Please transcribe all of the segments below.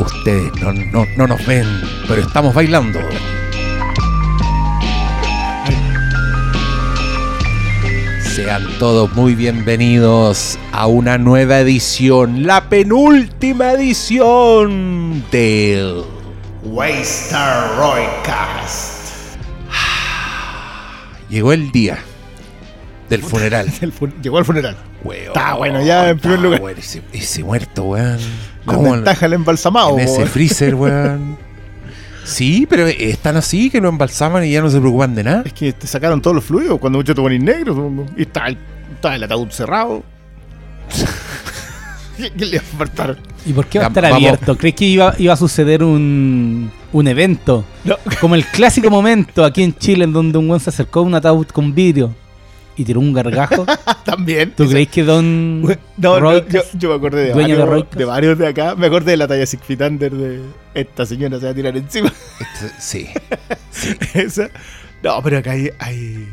Ustedes no, no, no nos ven, pero estamos bailando. Sean todos muy bienvenidos a una nueva edición, la penúltima edición del Waystar Roycast. Llegó el día del funeral. El fu- Llegó al funeral. Weón, Está bueno, ya en primer lugar. bueno ese, ese muerto, weón. La ¿Cómo ventaja del embalsamado. en ese freezer, weón? Sí, pero están así que lo embalsaman y ya no se preocupan de nada. Es que te sacaron todos los fluidos cuando mucho te ponen negro. Y está el, está el ataúd cerrado. ¿Qué, qué le va a faltar? ¿Y por qué va a estar vamos. abierto? ¿Crees que iba, iba a suceder un, un evento? No. Como el clásico momento aquí en Chile en donde un buen se acercó a un ataúd con vidrio y tiró un gargajo. También. ¿Tú crees que Don No, no, Roycas, yo, yo me acordé de dueño de varios, Roycas? de varios de acá. Me acordé de la talla Six Feet Under de esta señora se va a tirar encima. Sí. Esa. No, pero acá hay. hay-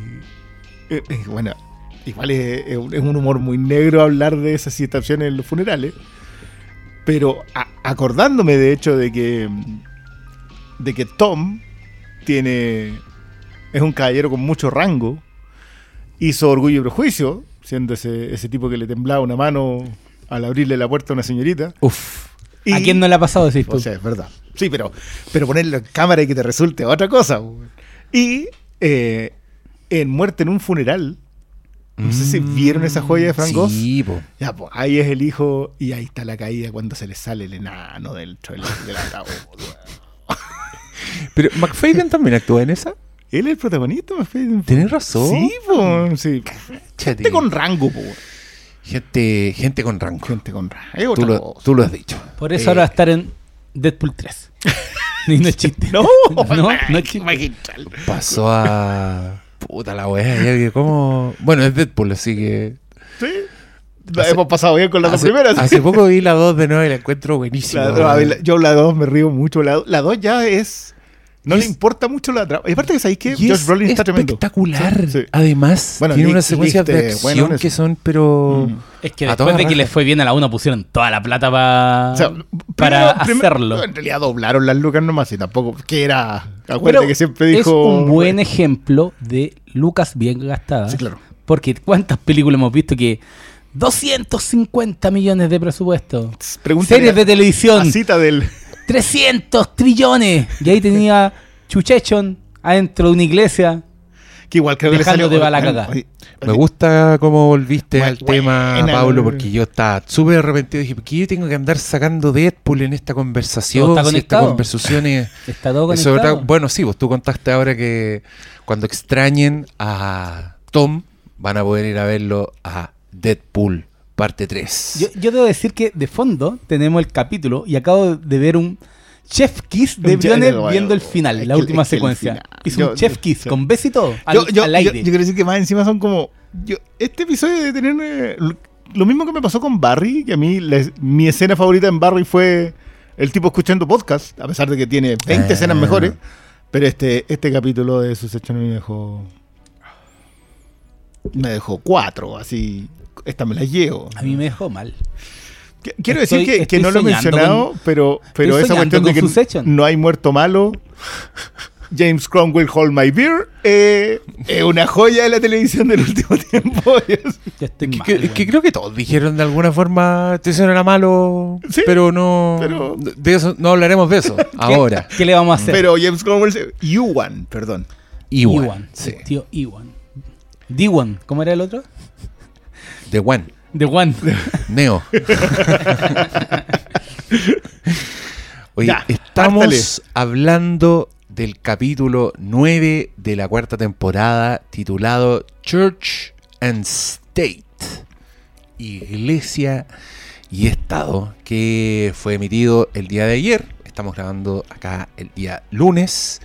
eh, eh, bueno, igual es, un es un humor muy negro hablar de esas situaciones en los funerales. Pero a- acordándome, de hecho, de que. de que Tom tiene. es un caballero con mucho rango. Hizo orgullo y prejuicio, siendo ese, ese tipo que le temblaba una mano al abrirle la puerta a una señorita. Uf. Y- ¿A quién no le ha pasado decir tú? o sea, es verdad. Sí, pero, pero ponerlo en cámara y que te resulte otra cosa. Y eh, en Muerte en un funeral, no sé si vieron esa joya de Frank Goss. Sí. Ya, pues ahí es el hijo y ahí está la caída cuando se le sale el enano del, del, del ataúd. Pero McFadden también actúa en esa. Él es el protagonista, Tienes razón. Sí, sí. Chate. Gente con rango, po. Gente, gente con rango. Gente con rango. Tú lo, cosa. tú lo has dicho. Por eso Eh, ahora va a estar en Deadpool 3. y no es chiste. No, no, no es chiste. Pasó a. Puta la que ¿Cómo? Bueno, es Deadpool, así que. Sí. La hemos pasado bien con las dos Hace, primeras. hace poco vi la 2 de nuevo y la encuentro buenísima. La- yo la 2 me río mucho. La 2 ya es. No le es- importa mucho la trama. Y aparte que sabéis que Josh es Brolin está tremendo. espectacular. Sí, sí. Además, Bueno, tiene unas secuencias Nick, de acción bueno en que son, pero. Mm. Es que después de que les fue bien a la 1 pusieron toda la plata pa- O sea, para primero- hacerlo. en realidad doblaron las lucas nomás y tampoco. Que era. Acuérdate Pero que siempre es dijo. un buen ejemplo de Lucas bien gastada. Sí, claro. Porque ¿cuántas películas hemos visto que 250 millones de presupuesto? Pregúntale Series de televisión, a cita del. 300 trillones. Y ahí tenía Chuchechon adentro de una iglesia. Que igual creo que le Dejando salió. de bala Me gusta cómo volviste al tema, buena, Pablo, porque yo estaba súper arrepentido. Dije, ¿por qué yo tengo que andar sacando Deadpool en esta conversación? Está Si esta conversación es... Está todo es otra- conectado. bueno, sí, vos tú contaste ahora que cuando extrañen a Tom, van a poder ir a verlo a Deadpool, parte 3. Yo, yo debo decir que de fondo tenemos el capítulo y acabo de ver un Chef Kiss de Briones viendo el final, es la que- última secuencia. final. Hizo Yo- un Chef yo- Kiss con beso y todo al, yo, yo, al yo- aire. yo quiero decir que más encima son como. Yo, este episodio de tener. eh, lo- mismo que me pasó con Barry, que a mí la- mi escena favorita en Barry fue el tipo escuchando podcast, a pesar de que tiene 20 Ah. escenas mejores. Pero este, este capítulo de sus hechos me dejó. Me dejó cuatro, así. Esta me la llevo. a mí me dejó mal. Qu- Quiero Estoy- decir que, que no lo he mencionado, pero, pero esa cuestión de que Succession. no hay muerto malo. James Cromwell Hold My Beer eh, es una joya de la televisión del último tiempo. Ya estoy Que, mal, que- weón. que creo que todos dijeron de alguna forma, este señor era malo, Sí, pero no... pero- De eso, no hablaremos de eso ¿Qué- ahora. ¿Qué le vamos a hacer? Pero James Cromwell, Ewan, perdón. Iwan, Iwan, sí. tío Iwan. D1, ¿cómo era el otro? The One. The One. Neo. Oye, Ya, estamos hablando del capítulo 9 de la cuarta temporada titulado Church and State. Iglesia y Estado, que fue emitido el día de ayer. Estamos grabando acá el día lunes.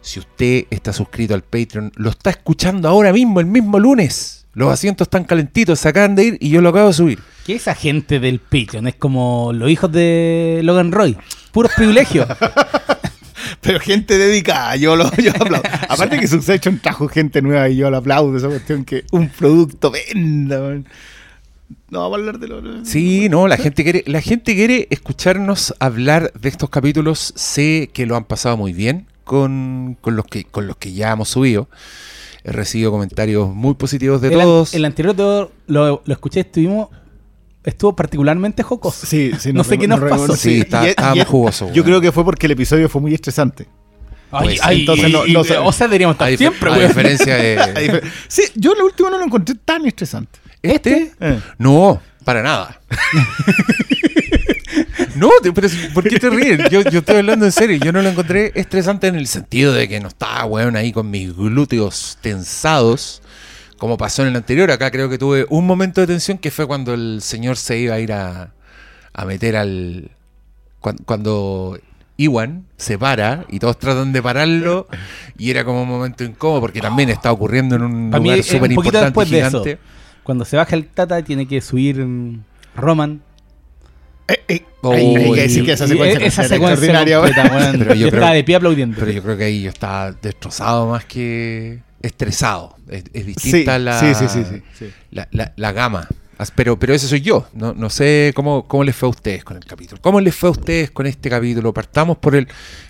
Si usted está suscrito al Patreon, lo está escuchando ahora mismo, el mismo lunes. Los asientos están calentitos, se acaban de ir y yo lo acabo de subir. ¿Qué es esa gente del Patreon? Es como los hijos de Logan Roy. Puros privilegios. Pero gente dedicada, yo lo yo aplaudo. Aparte que Succession trajo gente nueva y yo lo aplaudo esa cuestión que un producto venda. man. No vamos a hablar de lo. Sí, no, la gente quiere, la gente quiere escucharnos hablar de estos capítulos. Sé que lo han pasado muy bien con, con los que con los que ya hemos subido. He recibido comentarios muy positivos de el, an- todos. el anterior lo, lo, lo escuché, estuvimos, estuvo particularmente jocoso. Sí, sí, No sé qué nos pasó. Sí, está- estaba muy jugoso, Yo creo que fue porque el episodio fue muy estresante. Ay, Pues, ay, entonces no- y- no y- sé. o sea, deberíamos estar a, siempre, a diferencia de Sí, yo lo último no lo encontré tan estresante. este, Eh. no, para nada. No, te- pero si- ¿por qué te ríes? Yo, yo estoy hablando en serio. Yo no lo encontré estresante en el sentido de que no estaba, weón, ahí con mis glúteos tensados, como pasó en el anterior. Acá creo que tuve un momento de tensión que fue cuando el señor se iba a ir a, a meter al... cuan- Cuando, Iwan se para y todos tratan de pararlo y era como un momento incómodo porque también está ocurriendo en un Para mí, lugar eh, súper un poquito importante después de eso. gigante. Cuando se baja el Tata, tiene que subir mm, Roman. Eh, eh, Oh, hay, hay que decir que esa secuencia, esa era secuencia extraordinaria. completa. Pero yo Yo creo- estaba de pie aplaudiendo. Pero yo creo que ahí yo estaba destrozado más que estresado. Es, es Sí, distinta la, sí, sí, sí, sí. La, la- la gama. Pero, pero ese soy yo. No, no sé cómo, cómo les fue a ustedes con el capítulo. ¿Cómo les fue a ustedes con este capítulo? Partamos por el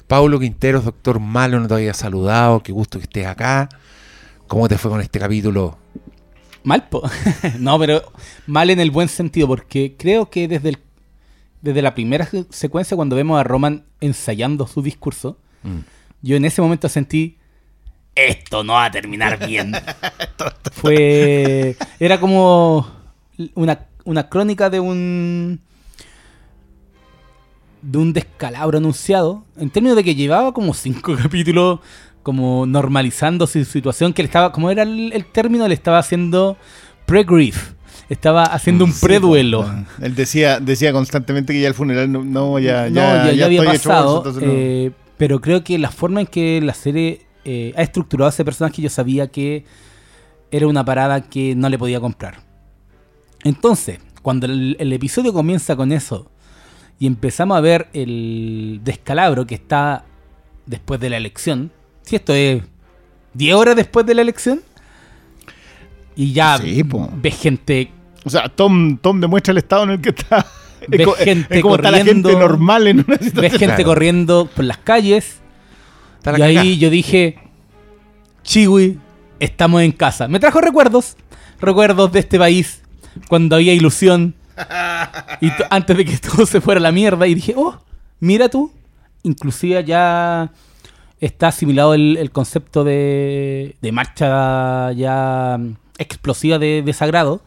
Paulo Quinteros, doctor Malo, no te había saludado. Qué gusto que estés acá. ¿Cómo te fue con este capítulo? Mal, po. no, pero mal en el buen sentido, porque creo que desde, el, desde la primera se- secuencia, cuando vemos a Roman ensayando su discurso, Mm. yo en ese momento sentí, esto no va a terminar bien. Fue, era como una, una crónica de un de un descalabro anunciado, en términos de que llevaba como cinco capítulos como normalizando su situación, que le estaba, como era el, el término, le estaba haciendo pre-grief, estaba haciendo un Sí, pre-duelo. pues, Él decía, decía constantemente que ya el funeral no, no, ya, no, ya, ya, ya había pasado, no. eh, pero creo que la forma en que la serie eh, ha estructurado a ese personaje, yo sabía que era una parada que no le podía comprar. Entonces, cuando el, el episodio comienza con eso y empezamos a ver el descalabro que está después de la elección, si esto es 10 horas después de la elección, y ya Sí, ves gente O sea, Tom, Tom demuestra el estado en el que está. Ves Es gente es como está la corriendo. gente normal en una situación. ves gente Claro. corriendo por las calles Está la y ahí yo dije, Chiwi, estamos en casa. Me trajo recuerdos, recuerdos de este país, cuando había ilusión, y antes de que todo se fuera a la mierda, y dije, oh, mira tú, inclusive ya está asimilado el, el concepto de, de marcha ya explosiva de, de sagrado,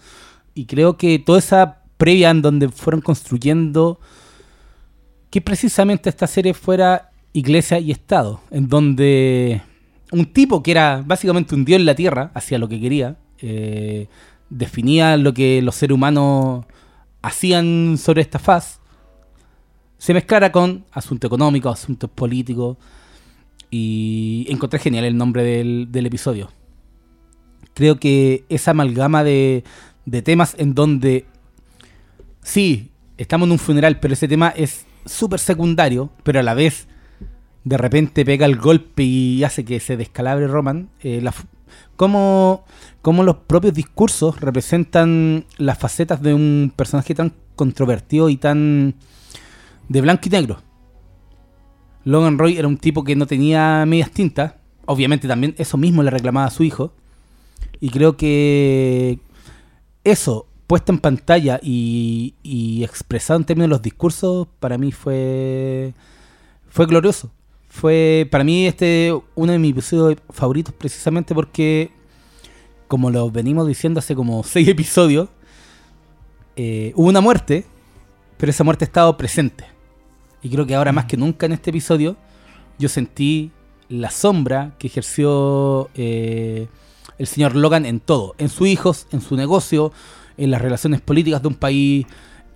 y creo que toda esa previa en donde fueron construyendo que precisamente esta serie fuera iglesia y Estado, en donde un tipo que era básicamente un dios en la tierra, hacía lo que quería, eh, definía lo que los seres humanos hacían sobre esta faz, se mezclara con asuntos económicos, asuntos políticos, y encontré genial el nombre del, del episodio. Creo que esa amalgama de, de temas en donde sí, estamos en un funeral, pero ese tema es súper secundario, pero a la vez de repente pega el golpe y hace que se descalabre Roman. Eh, la cómo, cómo los propios discursos representan las facetas de un personaje tan controvertido y tan de blanco y negro. Logan Roy era un tipo que no tenía medias tintas. Obviamente también eso mismo le reclamaba a su hijo. Y creo que eso, puesto en pantalla y, y expresado en términos de los discursos, para mí fue, fue glorioso. Fue para mí este uno de mis episodios favoritos precisamente porque, como lo venimos diciendo hace como seis episodios, eh, hubo una muerte, pero esa muerte ha estado presente. Y creo que ahora más que nunca en este episodio yo sentí la sombra que ejerció eh, el señor Logan en todo, en sus hijos, en su negocio, en las relaciones políticas de un país,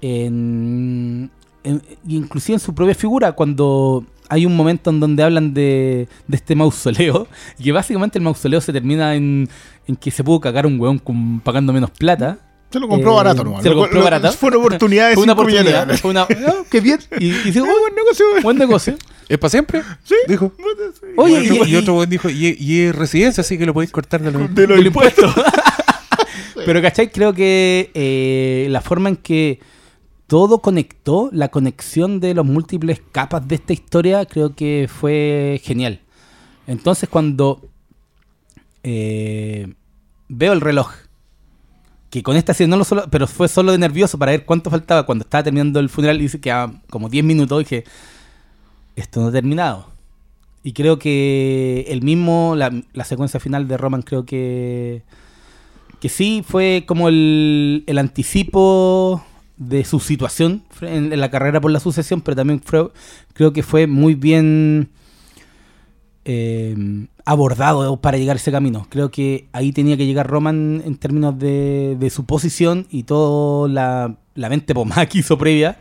en, en- inclusive en su propia figura, cuando hay un momento en donde hablan de, de este mausoleo, y que básicamente el mausoleo se termina en, en que se pudo cagar un weón con- pagando menos plata. Se lo compró Eh, barato nomás. se lo compró barato. Fue una oportunidad de Fue una 5 millones de oportunidad, dólares. fue una, no, qué bien, y, y dice, Eh, "Oh, buen negocio, buen negocio. ¿Es para siempre? Sí. Dijo. Oye, y, otro, y- y otro weón dijo, y, y es residencia, así que lo podéis cortar de los De los del impuestos. impuesto. Pero, ¿cachai? Creo que eh, la forma en que todo conectó, la conexión de los múltiples capas de esta historia, creo que fue genial. Entonces, cuando eh, veo el reloj, que con esta serie no lo solo, pero fue solo de nervioso para ver cuánto faltaba cuando estaba terminando el funeral y dice que como 10 minutos, dije, esto no ha terminado. Y creo que el mismo, la, secuencia final de Roman, creo que que sí fue como el, el anticipo de su situación en, en la carrera por la sucesión, pero también fue- creo que fue muy bien eh, abordado para llegar a ese camino. Creo que ahí tenía que llegar Roman en términos de, de su posición y toda la, la mente pomada que hizo previa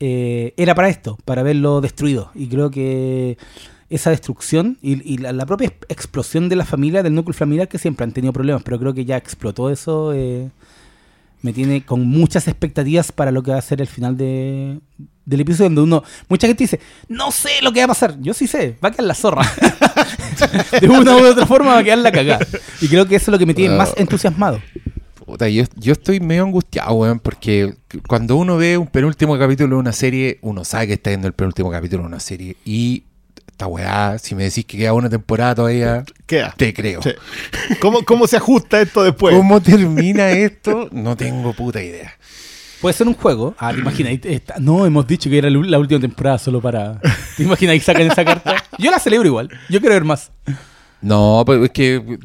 eh, era para esto, para verlo destruido. Y creo que esa destrucción y, y la, la propia ex- explosión de la familia, del núcleo familiar, que siempre han tenido problemas, pero creo que ya explotó eso. eh, me tiene con muchas expectativas para lo que va a ser el final de, del episodio donde uno, mucha gente dice, no sé lo que va a pasar. Yo sí sé, va a quedar la zorra. de una u otra forma va a quedar la cagada. Y creo que eso es lo que me tiene más entusiasmado. Puta, yo, yo estoy medio angustiado, weón, porque cuando uno ve un penúltimo capítulo de una serie, uno sabe que está viendo el penúltimo capítulo de una serie. Y esta weá, si me decís que queda una temporada todavía, Queda. te creo. Sí. ¿Cómo, ¿Cómo se ajusta esto después? ¿Cómo termina esto? No tengo puta idea. Puede ser un juego. Ah, ¿te imaginas? Esta- No, hemos dicho que era la última temporada solo para... ¿Te imaginas que sacan esa carta? Yo la celebro igual. Yo quiero ver más. No, pues es que.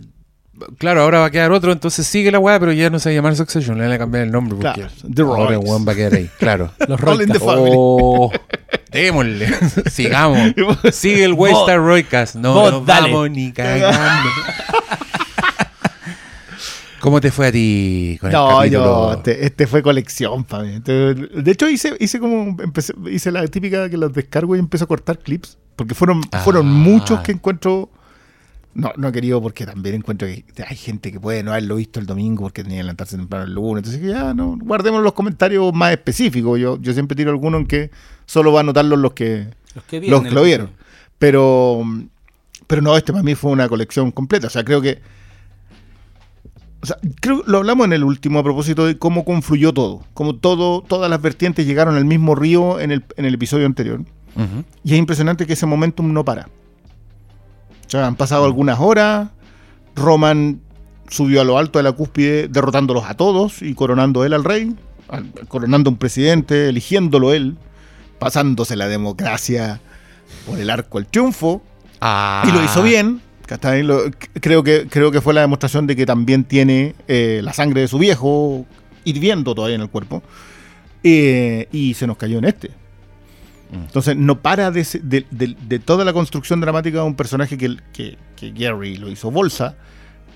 Claro, ahora va a quedar otro, entonces sigue la weá, pero ya no se va a llamar Succession, le van a cambiar el nombre porque Claro, The ahora el Royals. weón va a quedar ahí, claro. Los All in the Roycast. family. Oh, démosle, sigamos. Sigue el Waystar Roycast, no vos nos dale. vamos ni cagando. ¿Cómo te fue a ti con el No, capítulo? yo, este, este fue colección para mí. De hecho, hice, hice como, empecé, hice la típica que los descargo y empiezo a cortar clips, porque fueron, fueron Ah. muchos que encuentro, no, no he querido porque también encuentro que hay gente que puede no haberlo visto el domingo porque tenía que levantarse temprano el lunes, entonces ya, no, guardemos los comentarios más específicos, yo, yo siempre tiro alguno en que solo va a anotarlos los que, Los que, los que lo vieron. Pero, pero no, este para mí fue una colección completa. O sea, creo que. O sea, creo lo hablamos en el último a propósito de cómo confluyó todo. Cómo todo, todas las vertientes llegaron al mismo río en el, en el episodio anterior. Y es impresionante que ese momentum no para. Sea, han pasado algunas horas. Roman subió a lo alto de la cúspide, derrotándolos a todos y coronando él al rey. al- Coronando un presidente, eligiéndolo él. Pasándose la democracia por el arco al triunfo. Ah. Y lo hizo bien. Lo- c- creo, que, creo que fue la demostración de que también tiene eh, la sangre de su viejo hirviendo todavía en el cuerpo. Eh, y se nos cayó en este. Mm. Entonces no para de, de- de- de toda la construcción dramática de un personaje que, que, que Gary lo hizo bolsa,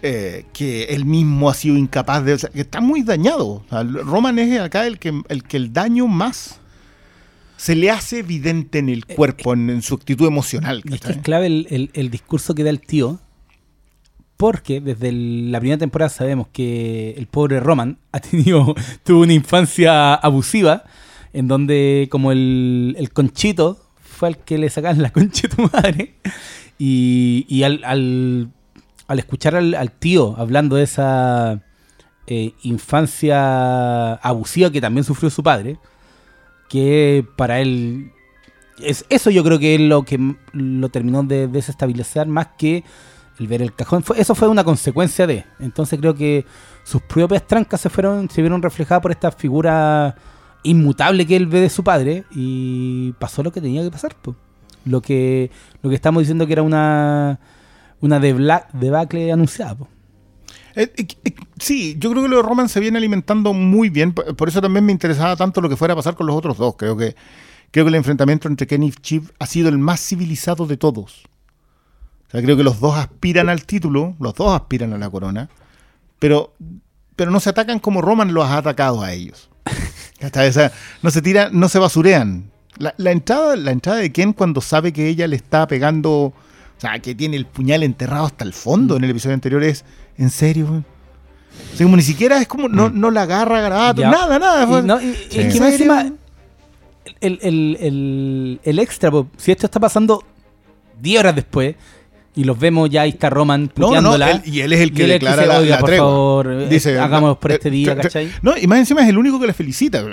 eh, que él mismo ha sido incapaz de... o sea, que está muy dañado. O sea, Roman es acá el que, el que el daño más se le hace evidente en el cuerpo, en, en su actitud emocional. Y es que es clave el, el- el discurso que da el tío, porque desde el- la primera temporada sabemos que el pobre Roman ha tenido, tuvo una infancia abusiva, en donde como el, el conchito fue al que le sacaban la concha de tu madre, y, y al, al, al escuchar al, tío hablando de esa eh, infancia abusiva que también sufrió su padre, que para él es, eso yo creo que es lo que lo terminó de desestabilizar más que el ver el cajón. Eso fue una consecuencia de. Entonces creo que sus propias trancas se fueron, se vieron reflejadas por esta figura inmutable que él ve de su padre y pasó lo que tenía que pasar. Lo que lo que estamos diciendo que era una una debacle anunciada. Eh, eh, eh, sí, yo creo que lo de Roman se viene alimentando muy bien. Por eso también me interesaba tanto lo que fuera a pasar con los otros dos. Creo que, creo que el enfrentamiento entre Kenny y Chip ha sido el más civilizado de todos. O sea, creo que los dos aspiran al título, los dos aspiran a la corona, pero, pero no se atacan como Roman los ha atacado a ellos. No se tiran, no se basurean. La, la entrada, la entrada de Ken cuando sabe que ella le está pegando, o sea, que tiene el puñal enterrado hasta el fondo en el episodio anterior es, ¿en serio? O sea, como ni siquiera es como, no, no la agarra, garabato, Ya. nada, nada. Y, no, y- Sí. es que encima, el, el, el, el extra, si esto está pasando 10 horas después, Y los vemos ya, ahí está Roman No, no, puteándola. él- y él es el que declara dice, la, "Oiga, la por tregua. favor, eh, hagamos por este día", tra- tra- ¿cachai? No, y más encima es el único que le felicita.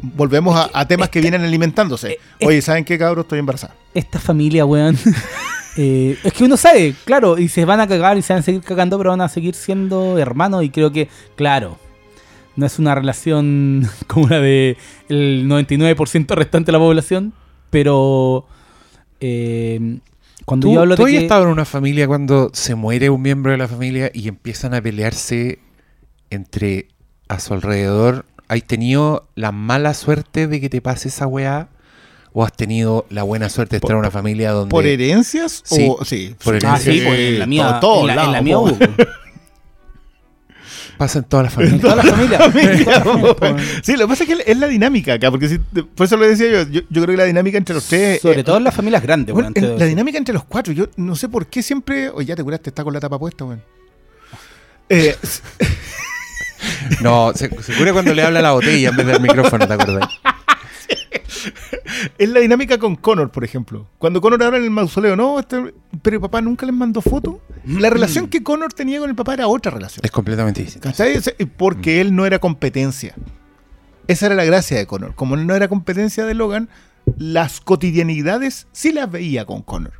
Volvemos a, a temas que vienen alimentándose. eh, eh, Oye, ¿saben qué, cabrón? Estoy embarazada. Esta familia, weón. eh, es que uno sabe, claro, y se van a cagar y se van a seguir cagando, pero van a seguir siendo hermanos. Y creo que, claro, no es una relación como la de el 99% restante de la población, pero eh, cuando ¿Tú, yo hablo tú de has que estado en una familia cuando se muere un miembro de la familia y empiezan a pelearse entre a su alrededor? ¿Has tenido la mala suerte de que te pase esa weá? ¿O has tenido la buena suerte de estar en una familia donde... ¿Por herencias? Sí, o, sí. por Ah, sí, herencia. pues en la mía, todo- en la, en la mía hubo. Pasa en todas las En familias. toda la familia. En toda la familia. Sí, lo que pasa es que es la dinámica acá, porque si, por eso lo decía yo, yo, yo creo que la dinámica entre los tres... Sobre eh, todo en las familias grandes, bueno, en la dinámica entre los cuatro, yo no sé por qué siempre... Oye, ya te curaste, está con la tapa puesta, weón. Eh, No, se, se cura cuando le habla a la botella en vez del micrófono, ¿te acuerdas? es la dinámica con Connor, por ejemplo. Cuando Connor habla en el mausoleo, no, este- pero papá nunca les mandó foto. La relación que Connor tenía con el papá era otra relación. Es completamente distinto. ¿Cachai? Ese- Porque él no era competencia. Esa era la gracia de Connor. Como él no era competencia de Logan, las cotidianidades sí las veía con Connor.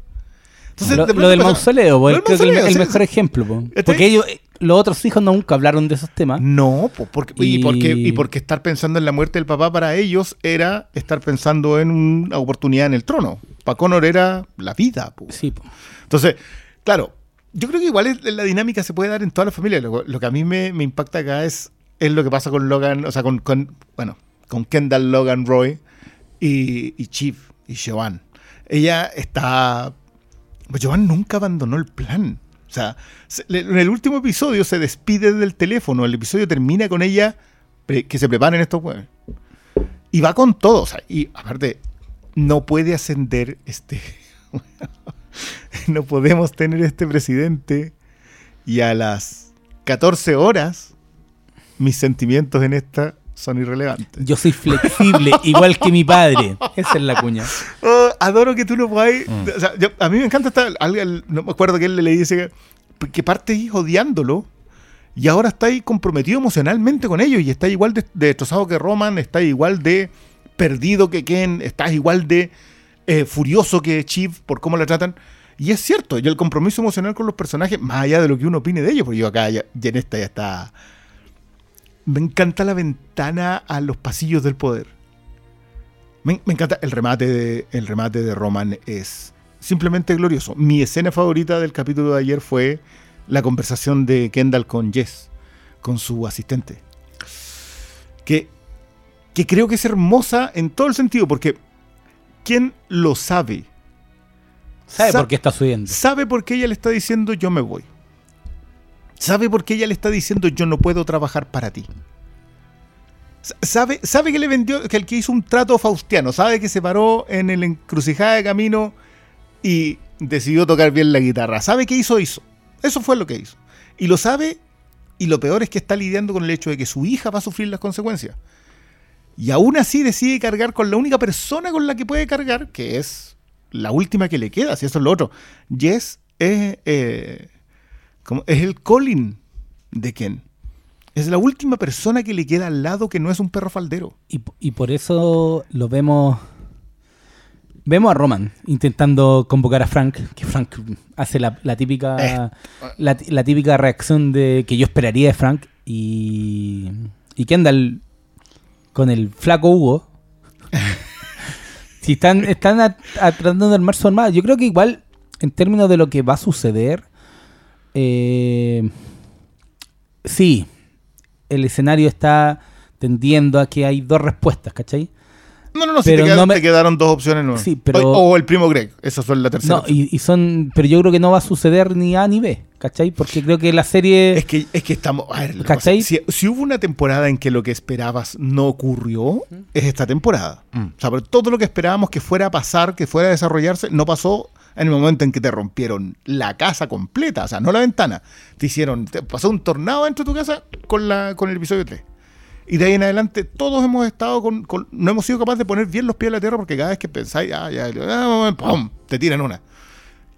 Entonces, lo, de lo pronto del pasa- mausoleo, po, Lo del creo que el, mausoleo, el sí, mejor sí. ejemplo. po. Porque ellos, eh, los otros hijos nunca hablaron de esos temas. No, po, porque, y, Y- porque, y porque estar pensando en la muerte del papá para ellos era estar pensando en una oportunidad en el trono. Para Connor era la vida. po. Sí, po. Entonces, claro, yo creo que igual es- la dinámica se puede dar en toda la familia. Lo, lo que a mí me, me impacta acá es, es lo que pasa con Logan, o sea, con, con- bueno, con Kendall, Logan, Roy y, y Chief y Joan. Ella está... Pues Joan nunca abandonó el plan. O sea, en el último episodio se despide del teléfono. El episodio termina con ella que se preparen estos jueves. Y va con todo. O sea, y aparte, no puede ascender este no podemos tener este presidente y a las 14 horas mis sentimientos en esta son irrelevantes. Yo soy flexible, igual que mi padre. Esa es la cuña. Oh, adoro que tú no puedas... Mm. o sea, yo- a mí me encanta esta... alguien- no me acuerdo que él le dice que, que parte ahí odiándolo y ahora está ahí comprometido emocionalmente con ellos y está igual de, de destrozado que Roman, está igual de perdido que Ken, está igual de eh, furioso que Chief por cómo la tratan. Y es cierto, y el compromiso emocional con los personajes, más allá de lo que uno opine de ellos, porque yo acá ya, ya en esta ya está... Me encanta la ventana a los pasillos del poder. Me, encanta el remate, de, el remate de Roman es simplemente glorioso. Mi escena favorita del capítulo de ayer fue la conversación de Kendall con Jess, con su asistente. Que, que creo que es hermosa en todo el sentido, porque ¿quién lo sabe? ¿Sabe Sa- por qué está subiendo? Sabe por qué ella le está diciendo yo me voy. Sabe por qué ella le está diciendo yo no puedo trabajar para ti. Sabe, sabe que le vendió, que el que hizo un trato faustiano, sabe que se paró en el encrucijada de camino y decidió tocar bien la guitarra. Sabe que hizo, hizo. Eso fue lo que hizo. Y lo sabe, y lo peor es que está lidiando con el hecho de que su hija va a sufrir las consecuencias. Y aún así decide cargar con la única persona con la que puede cargar, que es la última que le queda, si eso es lo otro. Jess es, eh, como- es el Colin de Ken. Es la última persona que le queda al lado que no es un perro faldero. Y, y por eso lo vemos. Vemos a Roman intentando convocar a Frank, que Frank hace la, la típica Eh. la típica reacción de que yo esperaría de Frank y y Kendall con el flaco Hugo. si están están a- a- tratando de armar su armada, yo creo que igual en términos de lo que va a suceder, eh, sí, el escenario está tendiendo a que hay dos respuestas, ¿cachai? No, no, no, si Pero te, quedan- no me- te quedaron dos opciones. No. Sí, pero- O, o el primo Greg, esas son la tercera. No, y son. Pero yo creo que no va a suceder ni A ni B, ¿cachai? Porque creo que la serie. Es que, es que estamos. A ver, si, si hubo una temporada en que lo que esperabas no ocurrió, es esta temporada. Mm. O sea, pero todo lo que esperábamos que fuera a pasar, que fuera a desarrollarse, no pasó en el momento en que te rompieron la casa completa, o sea, no la ventana. Te hicieron, te pasó un tornado dentro de tu casa con, la, con el episodio 3. Y de ahí en adelante todos hemos estado con, con- no hemos sido capaces de poner bien los pies en la tierra porque cada vez que pensáis, ah, ya, ah, ¡pum! te tiran una.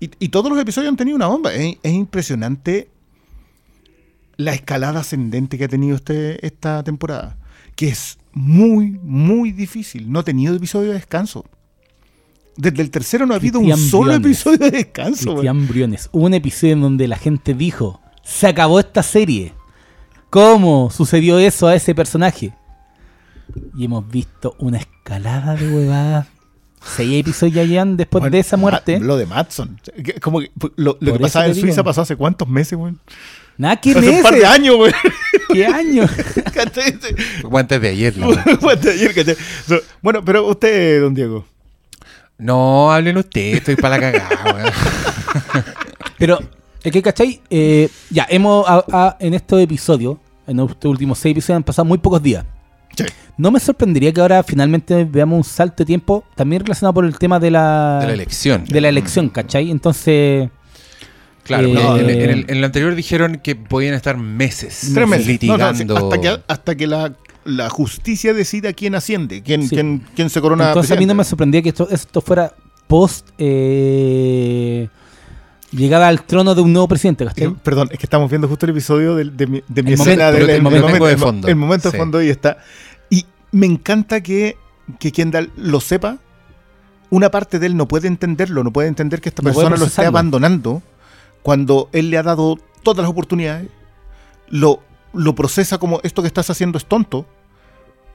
Y, y todos los episodios han tenido una bomba. Es, es impresionante la escalada ascendente que ha tenido este, esta temporada. Que es muy, muy difícil. No ha tenido episodio de descanso. Desde el tercero no ha habido un solo Briones. episodio de descanso. Cristian Briones. Hubo un episodio en donde la gente dijo, se acabó esta serie. ¿Cómo sucedió eso a ese personaje? Y hemos visto una escalada de huevadas. Seis episodios ya llevan después Bueno, de esa muerte. Ma- Lo de Matson. Que- Como que lo, lo que pasaba en Suiza pasó hace cuántos meses, weón. Nada, ¿qué Hace un meses? par de años, weón. ¿Qué años? ¿Cachai? Fue antes de ayer, la verdad. Fue antes de ayer, ¿cachai? So, Bueno, pero usted, don Diego. No, hablen ustedes, estoy para la cagada, weón. Pero, es que, ¿cachai? Eh, ya, hemos, a- a- en estos episodios, en estos últimos seis episodios han pasado muy pocos días. Sí. No me sorprendería que ahora finalmente veamos un salto de tiempo, también relacionado por el tema de la, De la elección. de la elección, ¿cachai? Entonces, Claro, Eh, en, en el, en el anterior dijeron que podían estar meses Tres meses. No, no, sí, litigando. hasta que, hasta que la, la justicia decida quién asciende, quién, Sí. quién, quién se corona. entonces a mí no me sorprendía que esto, esto fuera post eh, llegada al trono de un nuevo presidente, Eh, perdón, es que estamos viendo justo el episodio del- de, mi, de mi El escena momento, del el el momento momento, de fondo. El momento Sí. de fondo ahí está. Me encanta que, que Kendall lo sepa. Una parte de él no puede entenderlo, no puede entender que esta No persona lo esté abandonando cuando él le ha dado todas las oportunidades. Lo, lo procesa como esto que estás haciendo es tonto,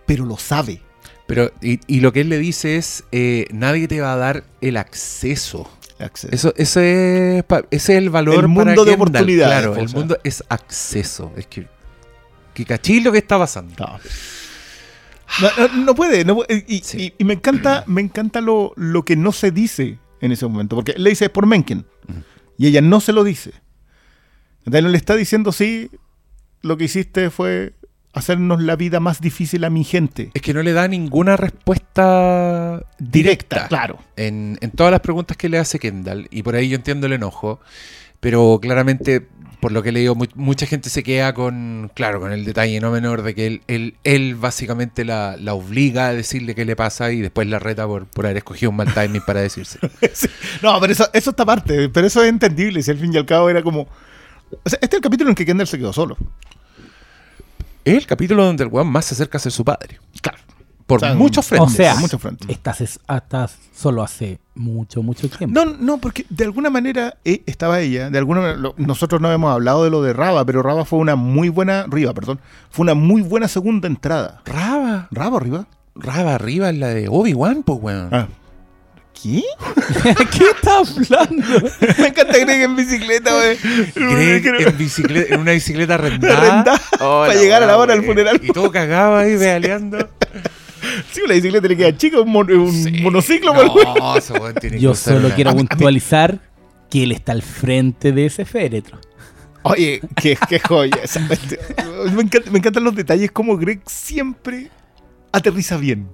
pero lo sabe. Pero, y, y lo que él le dice es, eh, nadie te va a dar el acceso. Access. Eso, eso es, ese es el valor El mundo para de Kendall. oportunidades, Claro, el mundo es acceso. Es que, que lo que está pasando. No. No, no- no puede, no. Y, Sí. y- y me encanta, me encanta lo, lo que no se dice en ese momento. Porque le dice es por Mencken. Y ella no se lo dice. Entonces no le está diciendo, sí, lo que hiciste fue hacernos la vida más difícil a mi gente. Es que no le da ninguna respuesta directa. Claro. en, en todas las preguntas que le hace Kendall, y por ahí yo entiendo el enojo, pero claramente, por lo que le digo, mu- mucha gente se queda con, claro, con el detalle no menor de que él, él, él básicamente la, la obliga a decirle qué le pasa y después la reta por, por haber escogido un mal timing para decirse. Sí. No, pero eso, eso está aparte. Pero eso es entendible. Si al fin y al cabo era como. O sea, este es el capítulo en que Kendall se quedó solo. Es el capítulo donde el weón más se acerca a ser su padre. Claro. Por O sea, muchos o frentes. sea, por muchos frentes. estás es- hasta solo hace mucho, mucho tiempo. No, no, porque de alguna manera eh, estaba ella, de alguna manera, lo- nosotros no hemos hablado de lo de Raba, pero Raba fue una muy buena, Riva, perdón, fue una muy buena segunda entrada. Raba, Raba, Riva. Raba arriba es la de Obi-Wan, pues weón. Ah. ¿Qué? ¿Qué estás hablando? Me encanta Greg en bicicleta, güey. Greg en, bicicleta, en una bicicleta Oh, para llegar a la hora del funeral. Y todo cagado ahí pedaleando. Sí, la bicicleta le queda chica, un, mon- un Sí. monociclo. No, ese weón tiene que Yo solo una- quiero puntualizar que él está al frente de ese féretro. Oye, qué, qué joya. me, encanta- me encantan los detalles, como Greg siempre aterriza bien.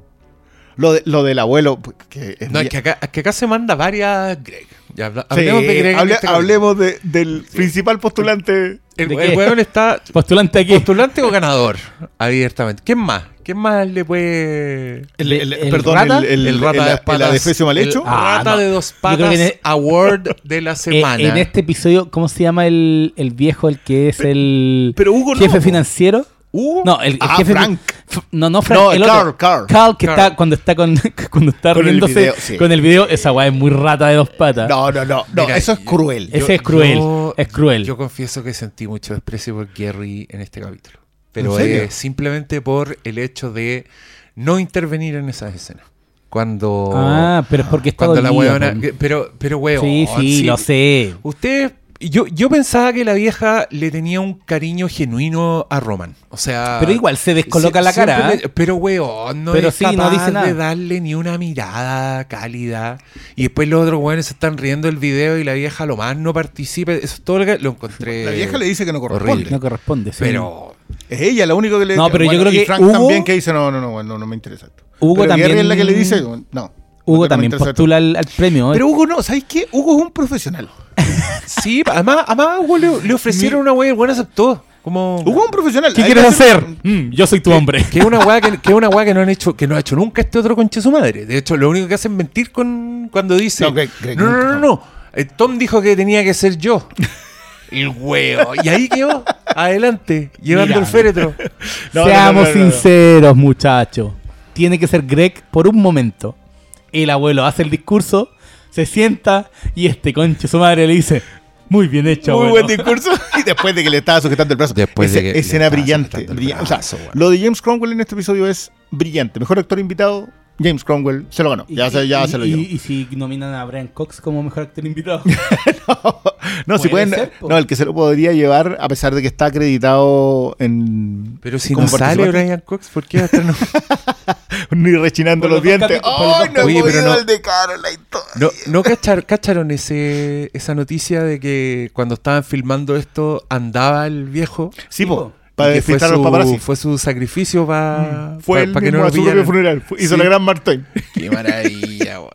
Lo, de- lo del abuelo, pues, que es No, es que acá, es que acá se manda varias Greg. Ya habla- Sí, hablemos de Greg. en hable- este hablemos de- del principal postulante. El, ¿De el weón está Postulante aquí. postulante o ganador, abiertamente. ¿Quién más? ¿Quién más le puede...? El, el- ¿El perdón, rata? el, el, El rata el- de el patas. adefesio mal el hecho. Ah, rata no. de dos patas award de la semana. en este episodio, ¿cómo se llama el, el viejo, el que es el pero Hugo jefe financiero? Hugo. No, el, el Ah, jefe. Frank. F- No, no, Frank. No, el Carl, otro. Carl. Carl, que Carl. está cuando está con cuando está Con el riéndose video, sí. con el video. Esa weá es muy rata de dos patas. No, no, no, no, Mira, eso es yo- cruel. Ese es cruel, es cruel. Yo confieso que sentí mucho desprecio por Gary en este capítulo. Pero es simplemente por el hecho de no intervenir en esas escenas. Cuando. ah, pero es porque está cuando la huevona. Pero, pero weón. Sí, sí, lo sé. Usted. Yo, yo pensaba que la vieja le tenía un cariño genuino a Roman. O sea. Pero igual se descoloca la cara. ¿eh? le- pero weón, no Pero es sí, no capaz dice nada. de darle ni una mirada cálida. Y después los otros weones se están riendo del video y la vieja lo más no participa. Eso es todo lo que lo encontré. La vieja le dice que no corresponde. horrible. No corresponde. sí. Pero. Es ella la única que le No, pero yo creo y que Frank Hugo- también que dice, no, no, no, no, no me interesa esto. Hugo Pero también- Gary es la que le dice, no. Hugo también postula al, al premio. ¿eh? Pero Hugo no, ¿sabes qué? Hugo es un profesional. Sí, además, además a Hugo le, le ofrecieron una wea y el weón aceptó. Como. Hugo es un profesional. ¿Qué Hay quieres hacer? Mm, yo soy tu hombre. Que es una weá que, que es una weá que no han hecho, que no ha hecho nunca este otro conche su madre. De hecho, lo único que hace es mentir con cuando dice. No, Greg- Greg no, no, no, no. eh, Tom dijo que tenía que ser yo. El huevo. Y ahí quedó, adelante, llevando Mira. el féretro. No, Seamos no, no, no, no. sinceros, muchachos. Tiene que ser Greg por un momento. El abuelo hace el discurso, se sienta y este conche su madre le dice: Muy bien hecho, Muy abuelo". buen discurso. Y después de que le estaba sujetando el brazo. Después Ese- de que le escena brillante. O sea, lo de James Cromwell en este episodio es brillante. Mejor actor invitado, James Cromwell se lo ganó. Y- Ya, se, ya y- se lo llevó. Y, si nominan a Brian Cox como mejor actor invitado. no, si puede pueden. ser, no, el que se lo podría llevar, a pesar de que está acreditado en. Pero si no sale Brian Cox, ¿por qué va a estar no? Ni rechinando Por los dientes. ¡Ay, no Oye, ido no- al de Caroline todavía! ¿No, no cachar- cacharon ese, esa noticia de que cuando estaban filmando esto andaba el viejo? Sí, po, po. Para que despistar a los su, paparazzi. fue su sacrificio para Fue el que mismo no a su propio funeral. Hizo Sí. la gran Martín. Qué maravilla, weón.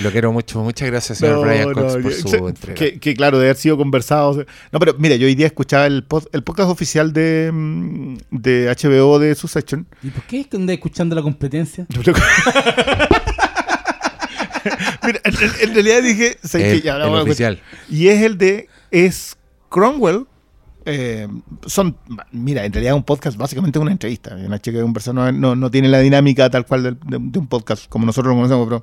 Lo quiero mucho. Muchas gracias, señor No, Brian Cox, no, por que- su entrega. que, que claro, de haber sido conversado. No, pero mira, yo hoy día escuchaba el, pod- el podcast oficial de, mm, de HBO de Succession. ¿Y por qué es que andé escuchando la competencia? Mira, en, realidad dije. sé el, que ya, la el voy a oficial. Y es el de. Es Cromwell. Eh, son. Mira, en realidad un podcast básicamente es una entrevista. En HQ un persona no, no tiene la dinámica tal cual de, de un podcast como nosotros lo conocemos, pero.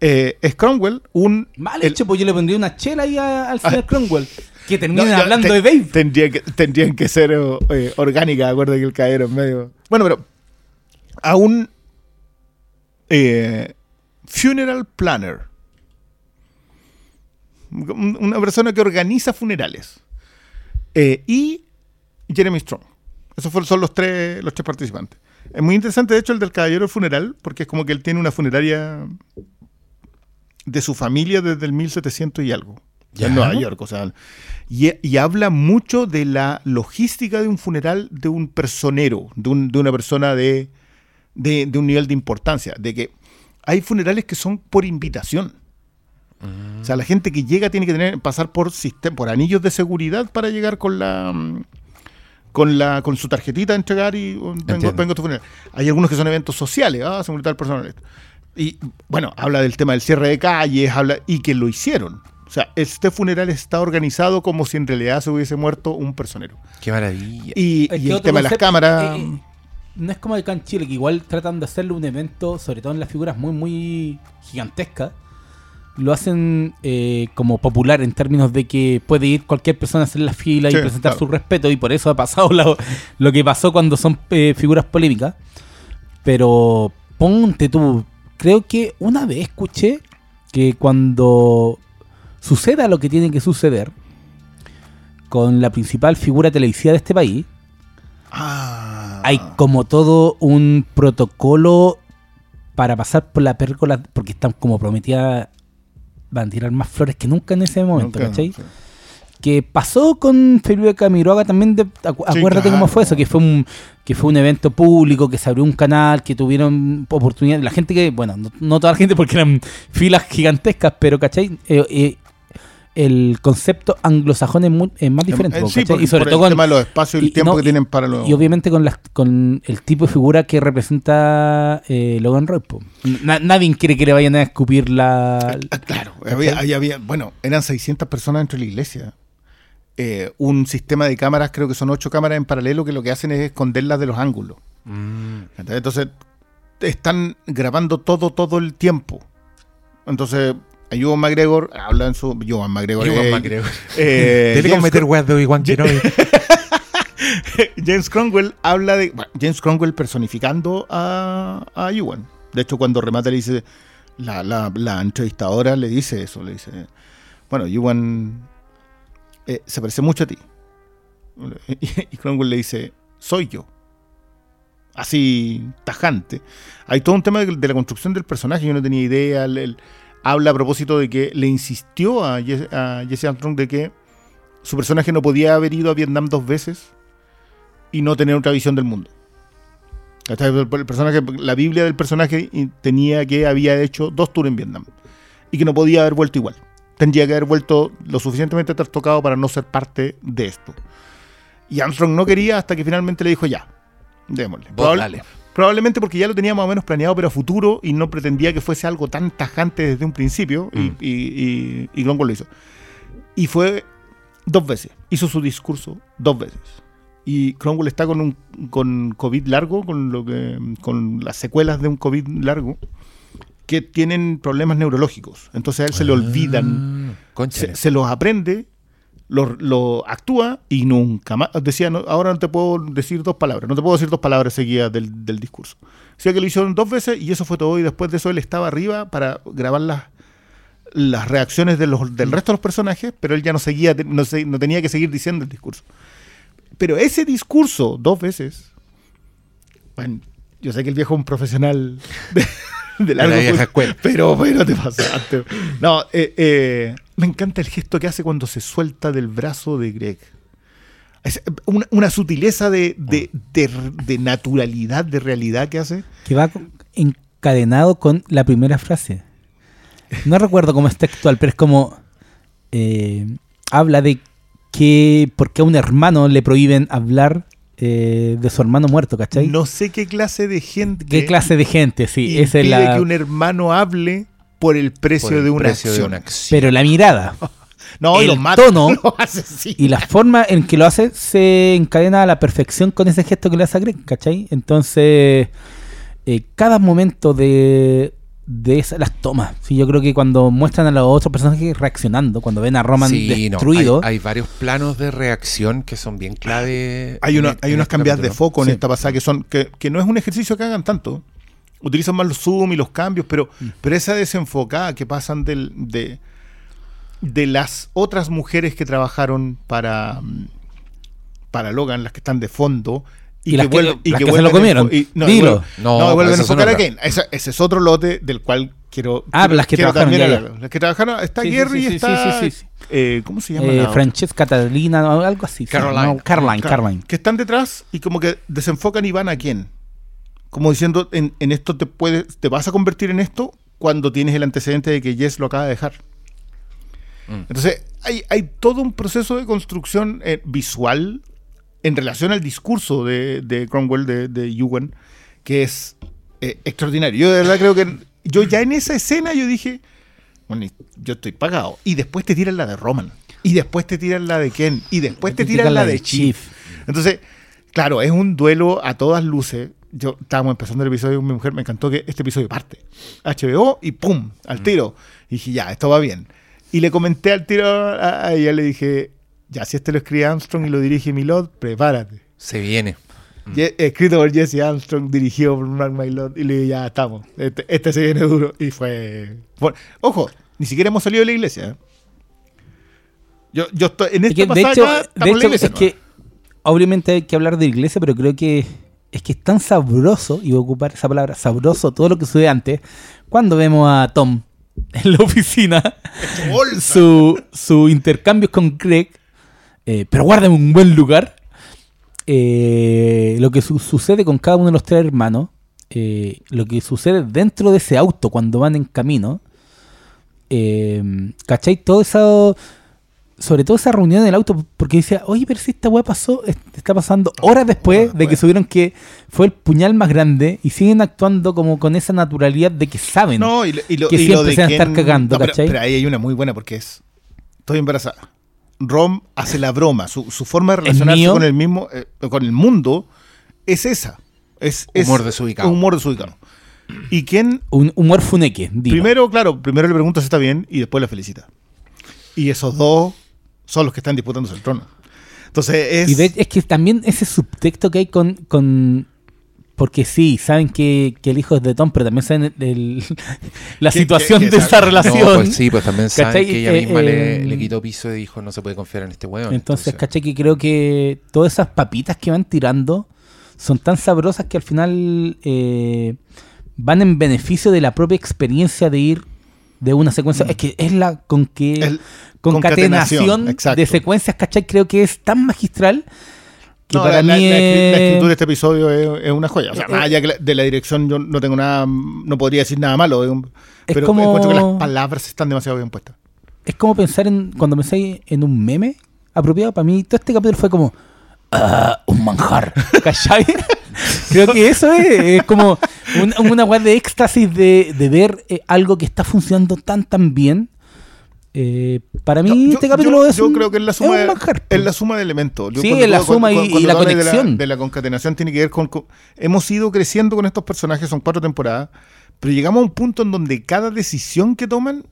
eh, es Cromwell un. Mal el- hecho, pues yo le pondría una chela ahí a- al señor Ah. Cromwell. Que No, terminen ya, hablando te- de Babe. Tendría que, tendrían que ser eh, orgánicas, acuerdo que el caero en medio. Bueno, pero a un eh, funeral planner. Un- Una persona que organiza funerales. Eh, y Jeremy Strong. Esos fueron, son los tres, los tres participantes. Es muy interesante, de hecho, el del caballero funeral, porque es como que él tiene una funeraria de su familia desde el 1700 y algo. Ya. En Nueva York, o sea. Y, y habla mucho de la logística de un funeral de un personero, de, un- de una persona de, de, de un nivel de importancia. De que hay funerales que son por invitación. O sea, la gente que llega tiene que tener, pasar por sistem- por anillos de seguridad para llegar con la mm, con la con su tarjetita a entregar y oh, vengo, vengo a tu funeral. Hay algunos que son eventos sociales, ah, se murió tal persona. esto. Y bueno, habla del tema del cierre de calles, habla y que lo hicieron. O sea, este funeral está organizado como si en realidad se hubiese muerto un personero. Qué maravilla. Y, el tema de las cámaras. eh, no es como acá en Chile, que igual tratan de hacerle un evento, sobre todo en las figuras muy, muy gigantescas. Lo hacen eh, como popular en términos de que puede ir cualquier persona a hacer la fila Sí, y presentar claro. su respeto, y por eso ha pasado lo, lo que pasó cuando son eh, figuras polémicas. Pero ponte tú, creo que una vez escuché que cuando suceda lo que tiene que suceder con la principal figura televisiva de este país, Ah. hay como todo un protocolo para pasar por la pérgola, porque están como prometidas, van a tirar más flores que nunca en ese momento, Nunca, ¿cachai? sí. Que pasó con Felipe Camiroaga también, de- acu- Sí, acuérdate claro. cómo fue eso, que fue un que fue un evento público, que se abrió un canal, que tuvieron oportunidad, la gente que, bueno, no, no toda la gente porque eran filas gigantescas, pero ¿cachai? Eh, eh, el concepto anglosajón es, muy- es más diferente, Eh, y sobre por todo el con, tema de los espacios y el y- tiempo no, que y- tienen para los. y obviamente con las con el tipo de figura que representa eh, Logan Roy. Na- nadie quiere que le vayan a escupir la... Ah, claro, había, ahí había- bueno, eran 600 personas dentro de la iglesia. Eh, un sistema de cámaras, creo que son ocho cámaras en paralelo, que lo que hacen es esconderlas de los ángulos. Mm. Entonces, están grabando todo, todo el tiempo. Entonces, a Ewan McGregor habla en su. McGregor. Ewan eh, McGregor. eh, Dele meter weas de Obi-Wan Kenobi. James Cromwell habla de. bueno, James Cromwell personificando a, a Ewan. De hecho, cuando remata le dice. La, la, la entrevistadora le dice eso. Le dice. Bueno, Ewan eh, se parece mucho a ti. Y Cromwell le dice. Soy yo. Así, tajante. Hay todo un tema de, de la construcción del personaje. Yo no tenía idea. Él habla a propósito de que le insistió a, Jesse- a Jesse Armstrong de que su personaje no podía haber ido a Vietnam dos veces y no tener otra visión del mundo. El personaje, la Biblia del personaje tenía que había hecho dos tours en Vietnam y que no podía haber vuelto igual. Tendría que haber vuelto lo suficientemente trastocado para no ser parte de esto. Y Armstrong no quería hasta que finalmente le dijo ya, démosle. Probable-. Probablemente porque ya lo tenía más o menos planeado, pero a futuro y no pretendía que fuese algo tan tajante desde un principio. y- Mm. Y, y, y Cromwell lo hizo. Y fue dos veces. Hizo su discurso dos veces. Y Cromwell está con un con COVID largo, con lo que con las secuelas de un COVID largo, que tienen problemas neurológicos. Entonces a él se le olvidan Ah, cónchale. se, se los aprende, lo, actúa y nunca más. Decía, no, ahora no te puedo decir dos palabras, no te puedo decir dos palabras seguidas del, del discurso. Decía que lo hicieron dos veces y eso fue todo. Y después de eso él estaba arriba para grabar las, las reacciones de los, del resto de los personajes, pero él ya no seguía, no, no tenía que seguir diciendo el discurso. Pero ese discurso, dos veces, bueno, yo sé que el viejo es un profesional de, de De la largo vieja escuela. pero, pero te pasaste. No, eh, eh, me encanta el gesto que hace cuando se suelta del brazo de Greg. Es una, una sutileza de, de, de- de naturalidad, de realidad que hace. Que va encadenado con la primera frase. No recuerdo cómo es textual, pero es como. eh, habla de que. ¿Por qué a un hermano le prohíben hablar eh, de su hermano muerto, ¿cachai? No sé qué clase de gente. ¿Qué clase de gente? Sí, esa es la. que un hermano hable por el precio, Por el de, una precio de acción. una acción. Pero la mirada No, y el los mata, tono y la forma en que lo hace se encadena a la perfección con ese gesto que le hace a Greg, ¿cachai? Entonces, eh, cada momento de, de esa- las tomas, sí, yo creo que cuando muestran a los otros personajes reaccionando, cuando ven a Roman Sí, no, destruido, hay, hay varios planos de reacción que son bien clave. Hay, una, e- hay en unas este cambiadas de foco en Sí. esta pasada que son que, que no es un ejercicio que hagan tanto. Utilizan más los zoom y los cambios, pero, Mm. pero esa desenfocada que pasan del, de, de las otras mujeres que trabajaron para, mm, para Logan, las que están de fondo. Y las que- vuelven- las que se vuelven lo a comieron. y- no, Dilo. y vuelven- No, no, y vuelven a enfocar a. Kane. Ese es otro lote del cual quiero. Ah, quiero- las que trabajaron, también ya, hablar. Las que trabajaron. Está Sí, sí, Gary sí, y sí, está. sí, sí, sí. eh, ¿Cómo se llama? eh? Francesca Catalina o algo así. sí, Caroline. no, Caroline. Que están detrás y como que desenfocan y van a quién. Como diciendo, en, en esto te puedes, te vas a convertir en esto cuando tienes el antecedente de que Jess lo acaba de dejar. Mm. Entonces, hay, hay todo un proceso de construcción eh, visual en relación al discurso de, de Cromwell, de, de Ewan, que es eh, extraordinario. Yo de verdad creo que yo ya en esa escena yo dije, bueno, yo estoy pagado. Y después te tiran la de Roman. Y después te tiran la de Ken. Y después te tiran la de Chief. Entonces, claro, es un duelo a todas luces. Yo estábamos empezando el episodio con mi mujer, me encantó que este episodio parte. HBO y ¡pum! al tiro. Y dije, ya, esto va bien. Y le comenté al tiro a, a ella, le dije, ya, si este lo escribe Armstrong y lo dirige Milord, prepárate. Se viene. Ye- Escrito por Jesse Armstrong, dirigido por Mark Mylord, y le dije, ya, estamos. Este, este se viene duro. Y fue... bueno, ojo, ni siquiera hemos salido de la iglesia. ¿eh? Yo, yo estoy en Es esta que, de pasada hecho, de estamos en la hecho, iglesia, es ¿no? que obviamente hay que hablar de iglesia, pero creo que es que es tan sabroso, y voy a ocupar esa palabra, sabroso, todo lo que sucede antes, cuando vemos a Tom en la oficina, su, su intercambio con Greg, eh, pero guárdame un buen lugar, eh, lo que su- sucede con cada uno de los tres hermanos, eh, lo que sucede dentro de ese auto cuando van en camino, ¿cachai? Todo eso sobre todo esa reunión en el auto, porque decía, oye, pero si esta weá pasó, es- está pasando horas después de que subieron que fue el puñal más grande y siguen actuando como con esa naturalidad de que saben. No, y, lo- y lo, que y siempre lo de se van a estar cagando, No, pero, ¿cachai? pero ahí hay una muy buena porque es. Estoy embarazada. Rom hace la broma. Su, su forma de relacionarse con el mismo, eh, con el mundo, es esa. Es, es Humor desubicado. Humor desubicado. Y quien Un humor funeque, primero, claro, primero le pregunta si está bien y después la felicita. Y esos dos son los que están disputándose el trono. Entonces es. Y de- es que también ese subtexto que hay con... con porque sí, saben que, que el hijo es de Tom, pero también saben el- el- la situación de esa relación. No, pues sí, pues también saben ¿Cachai? que ella Eh, misma eh, le, le quitó piso y dijo no se puede confiar en este weón. Entonces, ¿cachai? Que creo que todas esas papitas que van tirando son tan sabrosas que al final eh, van en beneficio de la propia experiencia de ir de una secuencia. Es que es la con que El- concatenación, concatenación, de secuencias, ¿cachai? Creo que es tan magistral que No, para la, la- mí la escri- la es- escritura de este episodio es, es una joya. O sea, Eh, más allá que la- de la dirección, yo no tengo nada, no podría decir nada malo. es un- pero como- encuentro que las palabras están demasiado bien puestas. es como pensar en cuando pensáis en un meme apropiado para mí todo este capítulo fue como "Ah, un manjar. ¿Cachai? Creo que eso es, es como una, una weá de éxtasis de, de ver eh, algo que está funcionando tan tan bien. Eh, para mí, Yo- este capítulo yo, es, yo un, creo que es la suma, de, manjar. es la suma de elementos. Yo Sí, es la cuando- suma y- cuando y la de conexión. De la, concatenación tiene que ver con, con- Hemos ido creciendo con estos personajes, son cuatro temporadas, pero llegamos a un punto en donde cada decisión que toman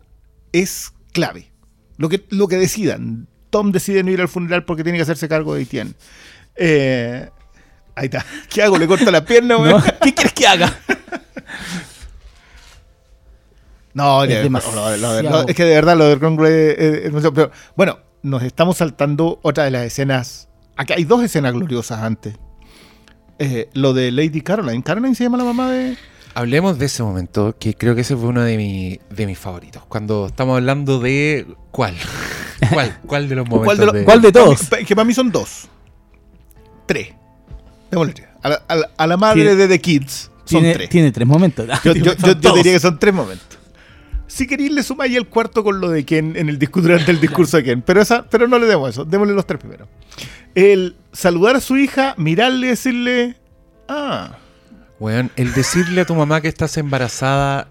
es clave. Lo que, lo que decidan. Tom decide no ir al funeral porque tiene que hacerse cargo de Etienne. Eh, ahí está. ¿Qué hago? ¿Le corto la pierna, ¿no? ¿Qué quieres que haga? No, Es demasiado. lo de- lo lo- es que de verdad lo de Congress es- demasiado- pero, bueno, nos estamos saltando otra de las escenas. Aquí hay dos escenas gloriosas antes. Eh, lo de Lady Caroline. Caroline se llama la mamá de. Hablemos de ese momento, que creo que ese fue uno de, mi- de mis favoritos. Cuando estamos hablando de. ¿Cuál? ¿Cuál? ¿Cuál de los momentos? ¿Cuál de, los- de- cuál de para mí- todos? que para mí son dos. Tres. Démosle tres. A la, a la- a la madre Tiene- de The Kids son Tiene, tres. tiene tres momentos. Yo, yo- yo- yo diría que son tres momentos. Si queréis, le sumáis el cuarto con lo de Ken en el discurso durante el discurso de Ken. Pero, esa, pero no le demos eso. Démosle los tres primero. El saludar a su hija, mirarle y decirle. Ah, Weón, el decirle a tu mamá que estás embarazada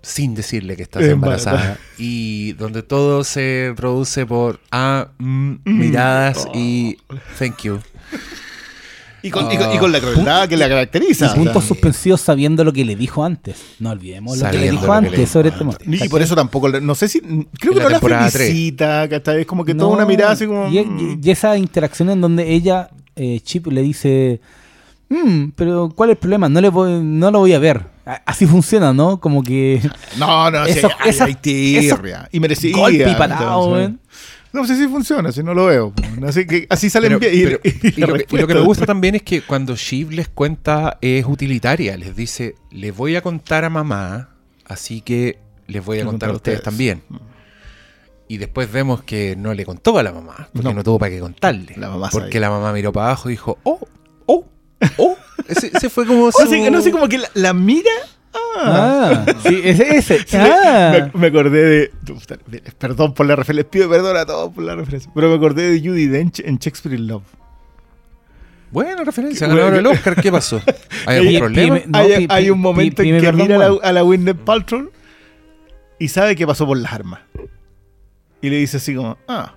sin decirle que estás Embarazada. embarazada. Y donde todo se produce por ah, mm, miradas y thank you. Y con, y con- y con la crueldad que la caracteriza. Y puntos suspensivos sabiendo lo que le dijo antes. No olvidemos lo que le dijo le antes dijo sobre este tema. Y por eso tampoco, le- no sé si, creo que la no la felicita. Es como que No, toda una mirada así como... Y, mm. y- y esa interacción en donde ella, eh, Chip, le dice: "Mm, Pero, ¿cuál es el problema? No, le voy, no lo voy a ver. Así funciona, ¿no? Como que. No, no, sí, Esos- hay, esas- hay tirria. Y merecía. golpe y patada, entonces. No sé si funciona, si no lo veo. Así que así salen bien. y, lo, que- y lo respuesta- que me gusta también es que cuando Shiv les cuenta es utilitaria. Les dice, les voy a contar a mamá, así que les voy a contar a contar a ustedes ustedes. también. Y después vemos que no le contó a la mamá, porque No. no, tuvo para qué contarle. La mamá porque la mamá miró para abajo y dijo, oh, oh, oh. Ese, ese fue como O su... sea, no sé, como que la, la mira. Ah. Ah, sí, ese. ese. Sí, Ah. me, me acordé de. Perdón por la referencia. Les pido perdón a todos por la referencia. Pero me acordé de Judy Dench en Shakespeare in Love. Buena referencia, ganador bueno. el Oscar, ¿qué pasó? ¿Hay algún problema? Pime- No, hay, pi- hay un momento pi- en que mira a la, a la Paltrow y sabe que pasó por las armas. Y le dice así como, ah.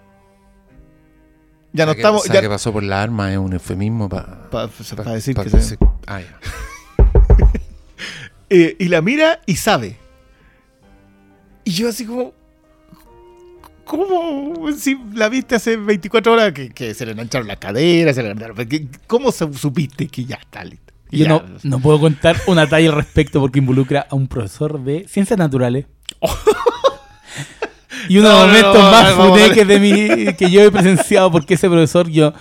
Ya no estamos. ya- que pasó por la arma es un eufemismo para... pa- pa decir que se- Ah, ya. Eh, y la mira y sabe. Y yo así como... ¿Cómo? Si la viste hace 24 horas que, que se le engancharon las caderas, se le engancharon- ¿qué- ¿Cómo supiste que ya está listo? Yo Ya. no, no puedo contar una talla al respecto porque involucra a un profesor de ciencias naturales. y uno de los no, momentos no, más funeques de mi, que yo he presenciado porque ese profesor, yo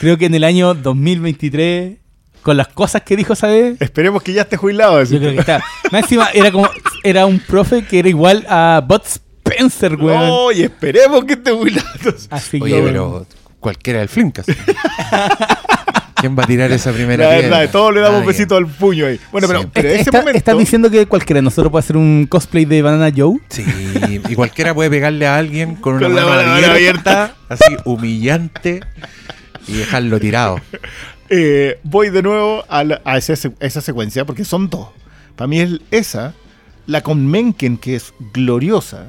creo que en el año 2023, con las cosas que dijo esa vez, Esperemos que ya esté jubilado. yo creo que está. Más encima, era como, era un profe que era igual a Bud Spencer, weón. Oye, esperemos que esté jubilado. Así Oye, que, pero cualquiera del Flimcast. ¿Quién va a tirar esa primera La piedra? verdad, todos le damos Nadie. besito al puño ahí. Bueno, pero, pero ese Está- momento... ¿Estás diciendo que cualquiera de nosotros puede hacer un cosplay de Banana Joe? Sí, y cualquiera puede pegarle a alguien con una Con la mano, mano abierta, abierta. así humillante, y dejarlo tirado. Eh, voy de nuevo a, la- a esa, se- esa secuencia, porque son dos. Para mí es esa, la con Menken, que es gloriosa.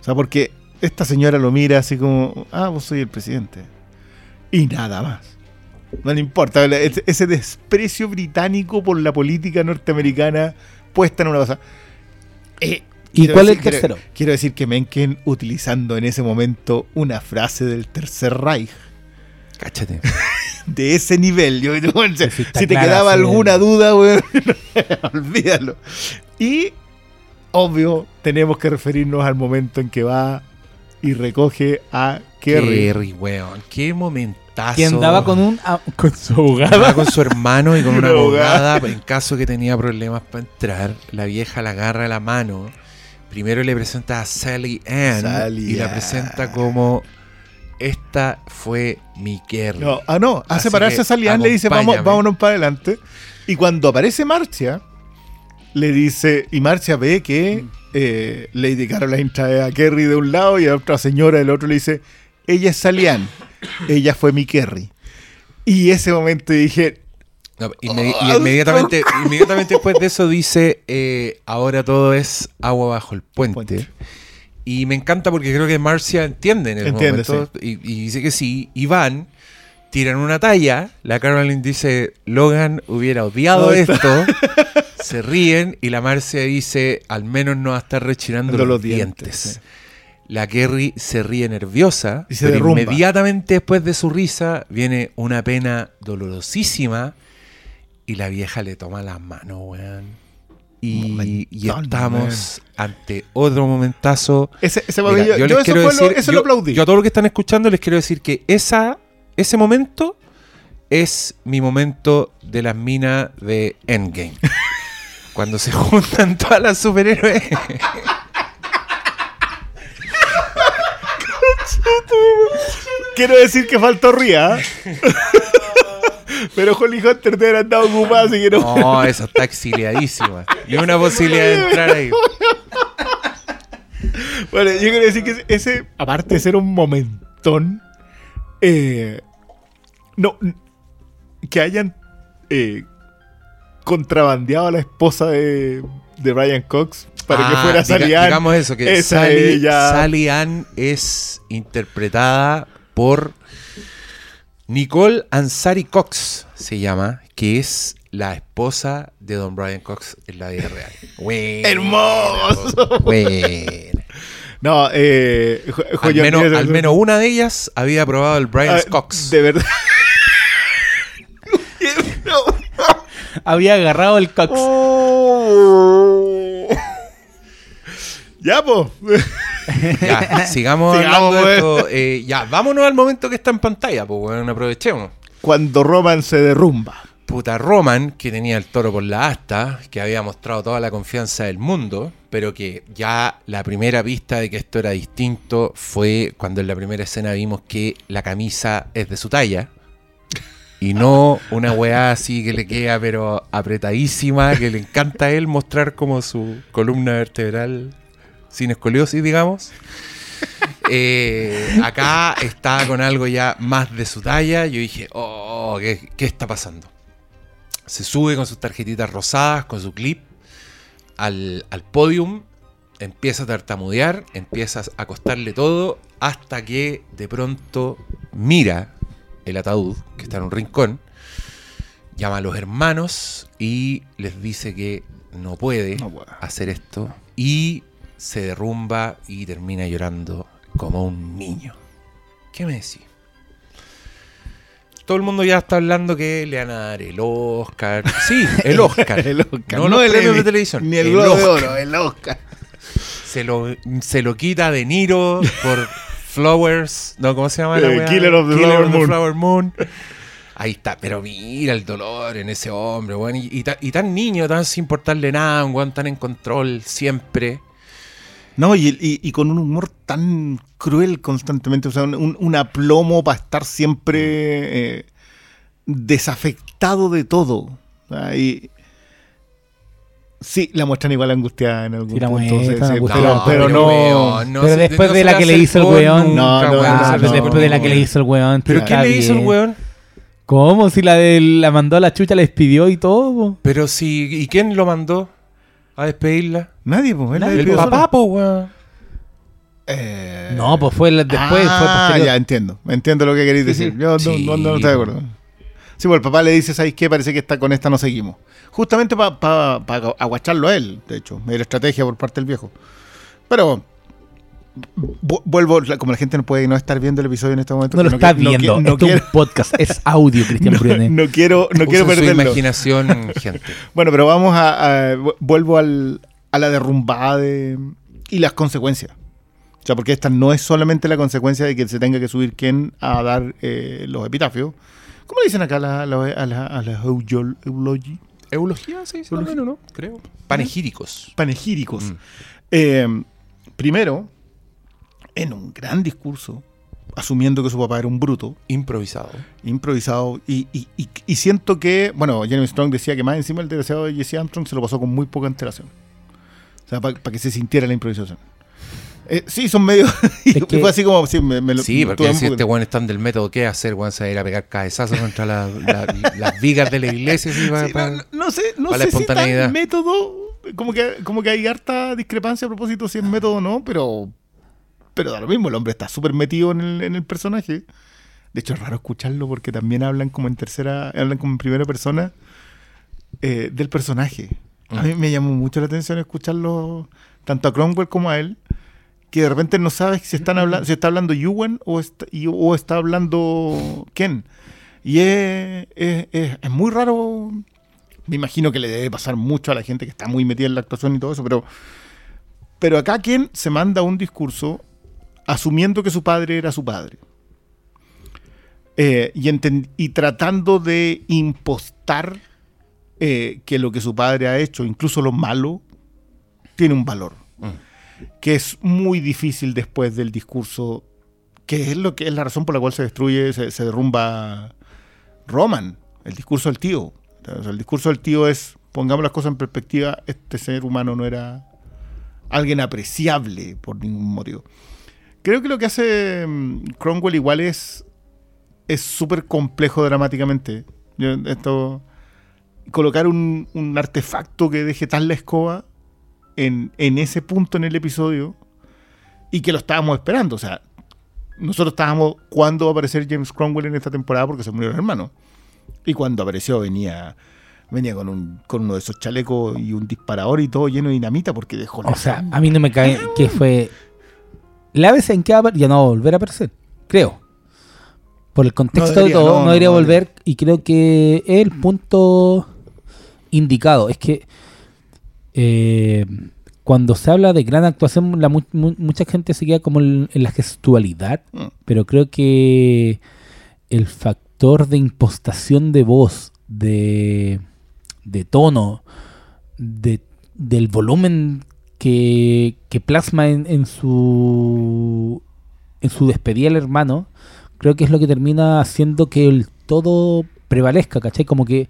O sea, porque esta señora lo mira así como, ah, vos soy el presidente. Y nada más. No le importa. ese- desprecio británico por la política norteamericana puesta en una cosa. Eh, ¿Y quiero cuál es el quiero- tercero? Quiero decir que Menken utilizando en ese momento una frase del Tercer Reich Cáchate. de ese nivel. Yo, yo, bueno, si si te clara, quedaba sí. alguna duda, weón, olvídalo. Y, obvio, tenemos que referirnos al momento en que va y recoge a Kerry. Kerry, weón. Qué momentazo. Que andaba con un ah, con su Andaba abogada. con su hermano y con una abogada. abogada en caso que tenía problemas para entrar. La vieja la agarra la mano. Primero le presenta a Sally Ann Sally y la presenta como esta fue mi Kerry. No, ah, no, a Así a Salian le dice, vamos, acompáñame". vámonos para adelante. Y cuando aparece Marcia, le dice, y Marcia ve que eh, Lady Caroline trae a Kerry de un lado y a otra señora del otro le dice, ella es Salian, ella fue mi Kerry. Y ese momento dije, No, inmedi- y inmediatamente, inmediatamente después de eso dice, eh, ahora todo es agua bajo el puente. Puente. Y me encanta porque creo que Marcia entiende en el Entiende, momento. Y, y dice que sí. Y van, tiran una talla. La Caroline dice, Logan hubiera odiado No, esto. se ríen y la Marcia dice, al menos no va a estar rechinando los, los dientes. dientes, sí. La Kerry se ríe nerviosa. Y se pero derrumba. inmediatamente después de su risa viene una pena dolorosísima. Y la vieja le toma las manos, weón. Y, estamos ante otro momentazo. ese, ese Mira, momento- yo, les eso, quiero fue lo, eso yo- lo aplaudí. Yo a todos los que están escuchando les quiero decir que esa, ese momento es mi momento de las minas de Endgame. Cuando se juntan todas las superhéroes. Quiero decir que faltó Ría. Pero Holly Hunter te haber andado ocupado, así que no. No, esa está exiliadísima. Ni una posibilidad de entrar ahí. Bueno, yo quiero decir que ese- aparte de ser un momentón, eh, no, que hayan eh, contrabandeado a la esposa de, de Brian Cox para que Ah, fuera diga- Sally Ann. Digamos eso, que Esa Sally, ella- Sally Ann es interpretada por Nicole Ansari Cox, se llama, que es la esposa de Don Brian Cox en la vida real. Buena, ¡Hermoso! buena. No, eh, jo- Al, menos, al menos una de ellas había probado el Brian ah, Cox. De verdad. Había agarrado el cox. Oh. Ya, pues. Ya, sigamos, Sigamos, hablando de esto. Eh, ya, vámonos al momento que está en pantalla, pues bueno, aprovechemos. Cuando Roman se derrumba. Puta Roman, que tenía el toro por la asta, que había mostrado toda la confianza del mundo, pero que ya la primera pista de que esto era distinto fue cuando en la primera escena vimos que la camisa es de su talla. Y no una weá así que le queda pero apretadísima, que le encanta a él mostrar como su columna vertebral sin escoliosis, digamos. Eh, acá está con algo ya más de su talla. Yo dije, oh, ¿qué, qué está pasando? Se sube con sus tarjetitas rosadas, con su clip, al, al podium, empieza a tartamudear, empieza a costarle todo, hasta que de pronto mira el ataúd, que está en un rincón, llama a los hermanos y les dice que no puede No puede. hacer esto y se derrumba y termina llorando como un niño. ¿Qué me decís? Todo el mundo ya está hablando que le van a dar el Oscar. Sí, el Oscar. El Oscar. No, los el premios Emmy, de televisión. Ni el, el Globo de. Oro, el Oscar. Se lo, se lo quita De Niro por Flowers. No, ¿cómo se llama la Eh? Killer of the Flower Moon. Flower Moon. Ahí está, pero mira el dolor en ese hombre, weón. Y, y ta- y tan niño, tan sin importarle nada, un weón tan en control siempre. No, y, y- y con un humor tan cruel constantemente, o sea, un, un- aplomo para estar siempre eh, desafectado de todo. Y- sí, la muestran igual angustiada en algún Sí, la punto. angustiada. pero, pero no. weón, Pero se- después no de la que le hizo el weón. No, no, no, no, después de la que le hizo el weón. ¿Pero qué le hizo el weón? ¿Cómo? Si la de la mandó a la chucha, la despidió y todo. po. Pero si, ¿y quién lo mandó a despedirla? Nadie, pues. Nadie, El papá, po, weón. Eh, No, pues fue la- después, ah, ya entiendo. Entiendo lo que queréis decir. sí. Yo no, Sí. no- no estoy de acuerdo. Sí, pues el papá le dice, ¿sabes qué? Parece que está, con esta no seguimos. Justamente para aguacharlo a él, de hecho. Era estrategia por parte del viejo. Pero vuelvo, como la gente no puede no estar viendo el episodio en este momento. No lo que está no qui- viendo. No, es un podcast. Es audio, Cristian no, Brune. no quiero, no quiero su perderlo. imaginación, gente. Bueno, pero vamos a, a- vu- vuelvo al, a la derrumbada de, y las consecuencias. O sea, porque esta no es solamente la consecuencia de que se tenga que subir quien a dar eh, los epitafios. ¿Cómo le dicen acá a la, a la, a la- eulogi? Eulogía, sí, sí, Eulogía. no, no, creo. Panegíricos. Panegíricos. Mm. Eh, primero, en un gran discurso, asumiendo que su papá era un bruto, Improvisado. improvisado, y, y- y- y siento que, bueno, Jeremy Strong decía que más encima el desgraciado de Jesse Armstrong se lo pasó con muy poca antelación. O sea, para que se sintiera la improvisación. Eh, sí, son medio. y Es que- fue así como. Sí, me, me lo- Sí, porque si este weón está del método, ¿qué hacer? Weón, se va a ir a pegar cabezazos contra la- la- las vigas de la iglesia. Sí, no, sé, no para la sé si espontaneidad. tal método. Como que, como que hay harta discrepancia a propósito si es método o no, pero. Pero da lo mismo, el hombre está súper metido en el, en el personaje. De hecho, es raro escucharlo porque también hablan como en tercera, hablan como en primera persona eh, del personaje. A Mm. mí me llamó mucho la atención escucharlo tanto a Cromwell como a él, que de repente no sabes si están hablando, si está hablando Ewan o está, o está hablando Ken. Y es, es- es- es muy raro. Me imagino que le debe pasar mucho a la gente que está muy metida en la actuación y todo eso, pero, pero acá Ken se manda un discurso asumiendo que su padre era su padre. Eh, y, tratando de impostar eh, que lo que su padre ha hecho, incluso lo malo, tiene un valor. Mm. Que es muy difícil después del discurso, que es lo que es la razón por la cual se destruye, se, se derrumba Roman, el discurso del tío. O sea, el discurso del tío es, pongamos las cosas en perspectiva, este ser humano no era alguien apreciable por ningún motivo. Creo que lo que hace mm, Cromwell igual es es súper complejo dramáticamente. Yo, esto, colocar un, un artefacto que deje tal la escoba en, en ese punto en el episodio y que lo estábamos esperando. O sea, nosotros estábamos cuándo va a aparecer James Cromwell en esta temporada porque se murió el hermano. Y cuando apareció venía venía con, un, con uno de esos chalecos y un disparador y todo lleno de dinamita porque dejó la O sea, a mí no me cae que fue. La vez en que ya no va a volver a aparecer, creo. Por el contexto No debería, de todo, no, no, no, debería no volver y creo que es el punto indicado. Es que eh, cuando se habla de gran actuación, la mu- mu- mucha gente se queda como en, en la gestualidad, Mm. pero creo que el factor de impostación de voz, de, de tono, de, del volumen que, que plasma en, en su en su despedida al hermano, creo que es lo que termina haciendo que el todo prevalezca, ¿cachai? Como que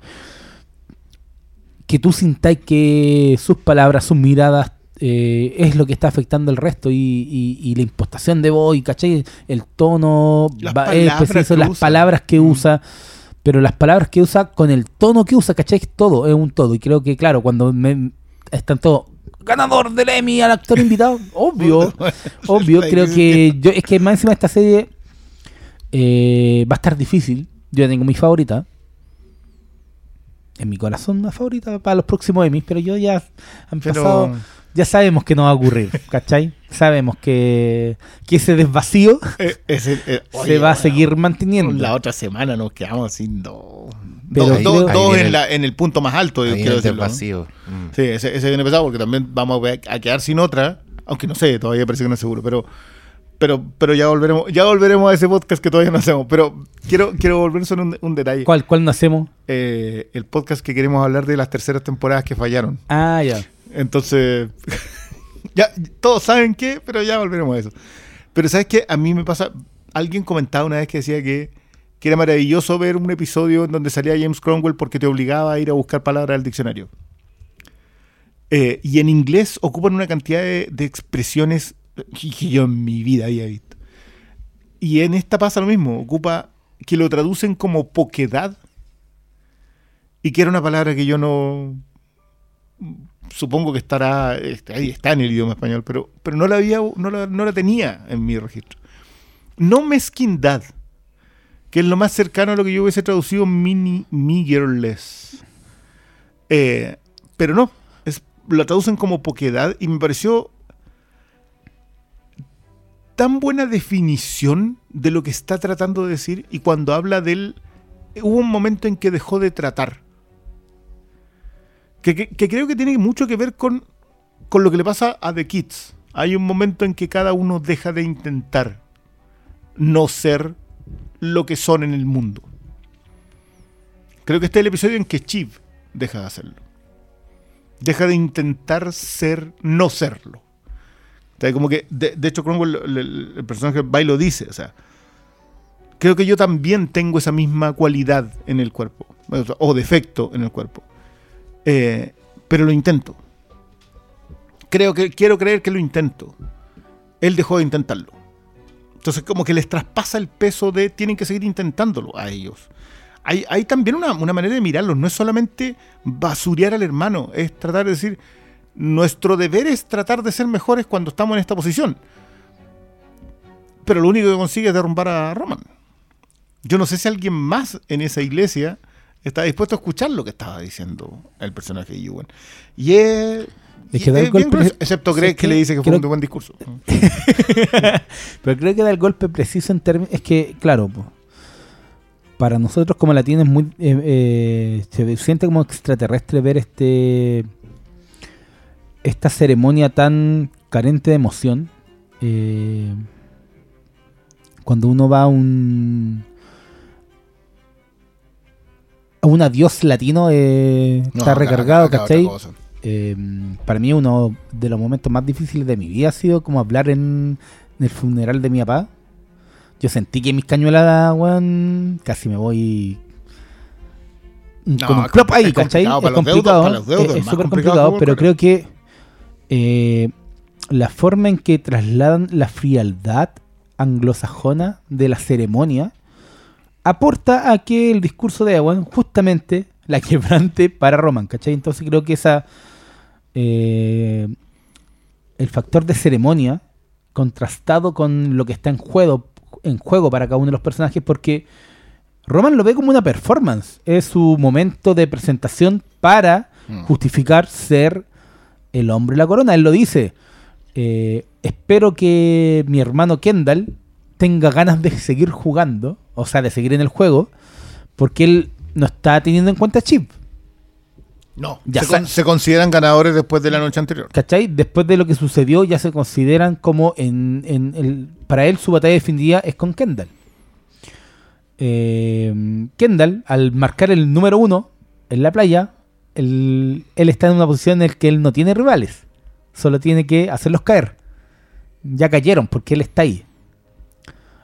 que tú sintáis que sus palabras, sus miradas eh, es lo que está afectando el resto y, y- y la impostación de voz, ¿cachai? El tono, Las va- es palabras preciso, que las palabras que Mm. usa, pero las palabras que usa con el tono que usa, ¿cachai? Es todo, es un todo. Y creo que, claro, cuando me, están todos ganador del Emmy al actor invitado, obvio, obvio, creo que yo, es que más encima esta serie eh, va a estar difícil. Yo tengo mi favorita. En mi corazón una favorita para los próximos Emmys, pero yo ya han Pero- pasado, ya sabemos que no va a ocurrir, ¿cachai? Sabemos que, que ese desvacío Eh, ese, eh, se va a bueno, seguir manteniendo. La otra semana nos quedamos sin dos. Pero dos en, el- la- en el punto más alto, Ahí quiero decirlo. ¿no? vacío. Mm. Sí, ese, ese viene pesado porque también vamos a a quedar sin otra, aunque no sé, todavía parece que no es seguro, pero pero pero ya volveremos ya volveremos a ese podcast que todavía no hacemos, pero quiero quiero volver solo un, un detalle. ¿Cuál, ¿Cuál no hacemos? Eh, el podcast que queremos hablar de las terceras temporadas que fallaron. Ah, ya. Entonces, ya todos saben qué, pero ya volveremos a eso. Pero ¿sabes qué? A mí me pasa, alguien comentaba una vez que decía que, que era maravilloso ver un episodio en donde salía James Cromwell porque te obligaba a ir a buscar palabras del diccionario. Eh, y en inglés ocupan una cantidad de expresiones que yo en mi vida había visto. Y en esta pasa lo mismo, ocupa que lo traducen como poquedad y que era una palabra que yo no, supongo que estará este, ahí está en el idioma español, pero, pero no la había, no la, no la tenía en mi registro. No mezquindad, que es lo más cercano a lo que yo hubiese traducido mini meagerless. Eh, pero no, es, la traducen como poquedad y me pareció tan buena definición de lo que está tratando de decir y cuando habla del hubo un momento en que dejó de tratar que, creo que tiene mucho que ver con, con lo que le pasa a The Kids. Hay un momento en que cada uno deja de intentar no ser lo que son en el mundo. Creo que este es el episodio en que Chiv deja de hacerlo. Deja de intentar ser, no serlo. Como que, de, hecho, Cromwell, el, el- personaje Bai lo dice, o sea, creo que yo también tengo esa misma cualidad en el cuerpo, o defecto en el cuerpo. Eh, pero lo intento. Creo que quiero creer que lo intento. él dejó de intentarlo. Entonces como que les traspasa el peso de tienen que seguir intentándolo a ellos. Hay, hay también una, una manera de mirarlo, no es solamente basurear al hermano, es tratar de decir, nuestro deber es tratar de ser mejores cuando estamos en esta posición. Pero lo único que consigue es derrumbar a Roman. Yo no sé si alguien más en esa iglesia está dispuesto a escuchar lo que estaba diciendo el personaje de Ewan. Y es... Es que da y el es golpe- grueso, excepto ¿sabes Greg que le dice que fue Creo- un buen discurso. Pero creo que da el golpe preciso en términos. Es que, claro, po, para nosotros como latinos es muy. eh, eh, se siente como extraterrestre ver este. Esta ceremonia tan carente de emoción. eh, cuando uno va a un. A un adiós latino, eh, está recargado, ¿cachai? Eh, para mí uno de los momentos más difíciles de mi vida ha sido como hablar en, en el funeral de mi papá. Yo sentí que mis cañueladas, weón, casi me voy No, con un plop ahí, es ¿cachai? complicado Es deudos, complicado, deudos, es- súper complicado pero creo que eh, la forma en que trasladan la frialdad anglosajona de la ceremonia aporta a que el discurso de Ewan justamente la quebrante para Roman, ¿cachai? Entonces creo que esa eh, el factor de ceremonia contrastado con lo que está en juego en juego para cada uno de los personajes porque Roman lo ve como una performance, es su momento de presentación para Mm. justificar ser el hombre de la corona. Él lo dice. eh, espero que mi hermano Kendall tenga ganas de seguir jugando, o sea, de seguir en el juego, porque él no está teniendo en cuenta Chip. No, Ya se, con- se consideran ganadores después de la noche anterior. ¿Cachai? Después de lo que sucedió, ya se consideran como en, en el. Para él, su batalla definitiva es con Kendall. Eh, Kendall, al marcar el número uno en la playa, él, él está en una posición en la que él no tiene rivales. Solo tiene que hacerlos caer. Ya cayeron porque él está ahí.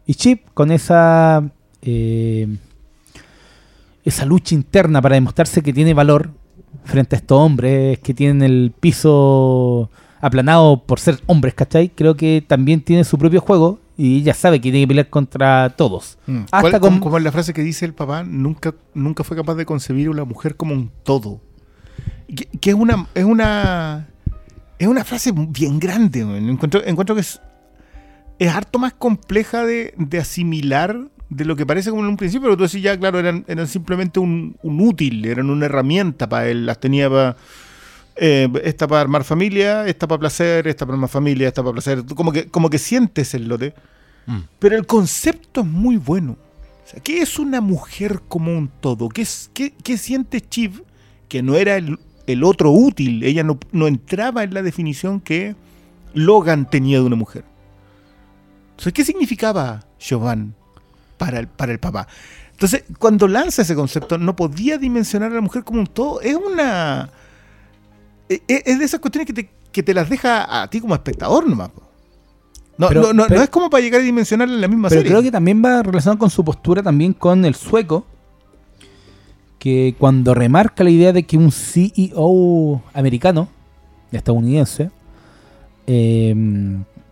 Y Chip, con esa. Eh, esa lucha interna para demostrarse que tiene valor frente a estos hombres que tienen el piso aplanado por ser hombres, ¿cachai? Creo que también tiene su propio juego y ella sabe que tiene que pelear contra todos. Mm. Hasta ¿Cuál- con- como, es la frase que dice el papá, nunca, nunca fue capaz de concebir a una mujer como un todo. Que, que es una, es una. Es una frase bien grande, man. Encuentro, encuentro que es, es harto más compleja de, de asimilar de lo que parece como en un principio, pero tú decís ya, claro, eran, eran simplemente un, un útil, eran una herramienta para él, las tenía para. eh, esta para armar familia, esta para placer, esta para armar familia, esta para placer. Como que, como que sientes el lote. Mm. Pero el concepto es muy bueno. O sea, ¿Qué es una mujer como un todo? ¿Qué, es, qué, qué siente Chiv que no era el, el otro útil? Ella no, no entraba en la definición que Logan tenía de una mujer. Entonces, ¿qué significaba Chauvin para el, para el papá? Entonces, cuando lanza ese concepto, no podía dimensionar a la mujer como un todo. Es una. e- e- Es de esas cuestiones que te, que te las deja a ti como espectador nomás. No, Pero- no, no, pero- no es como para llegar a dimensionarla en la misma Pero serie. creo que también va relacionado con su postura también con el sueco, que cuando remarca la idea de que un CEO americano, estadounidense, eh,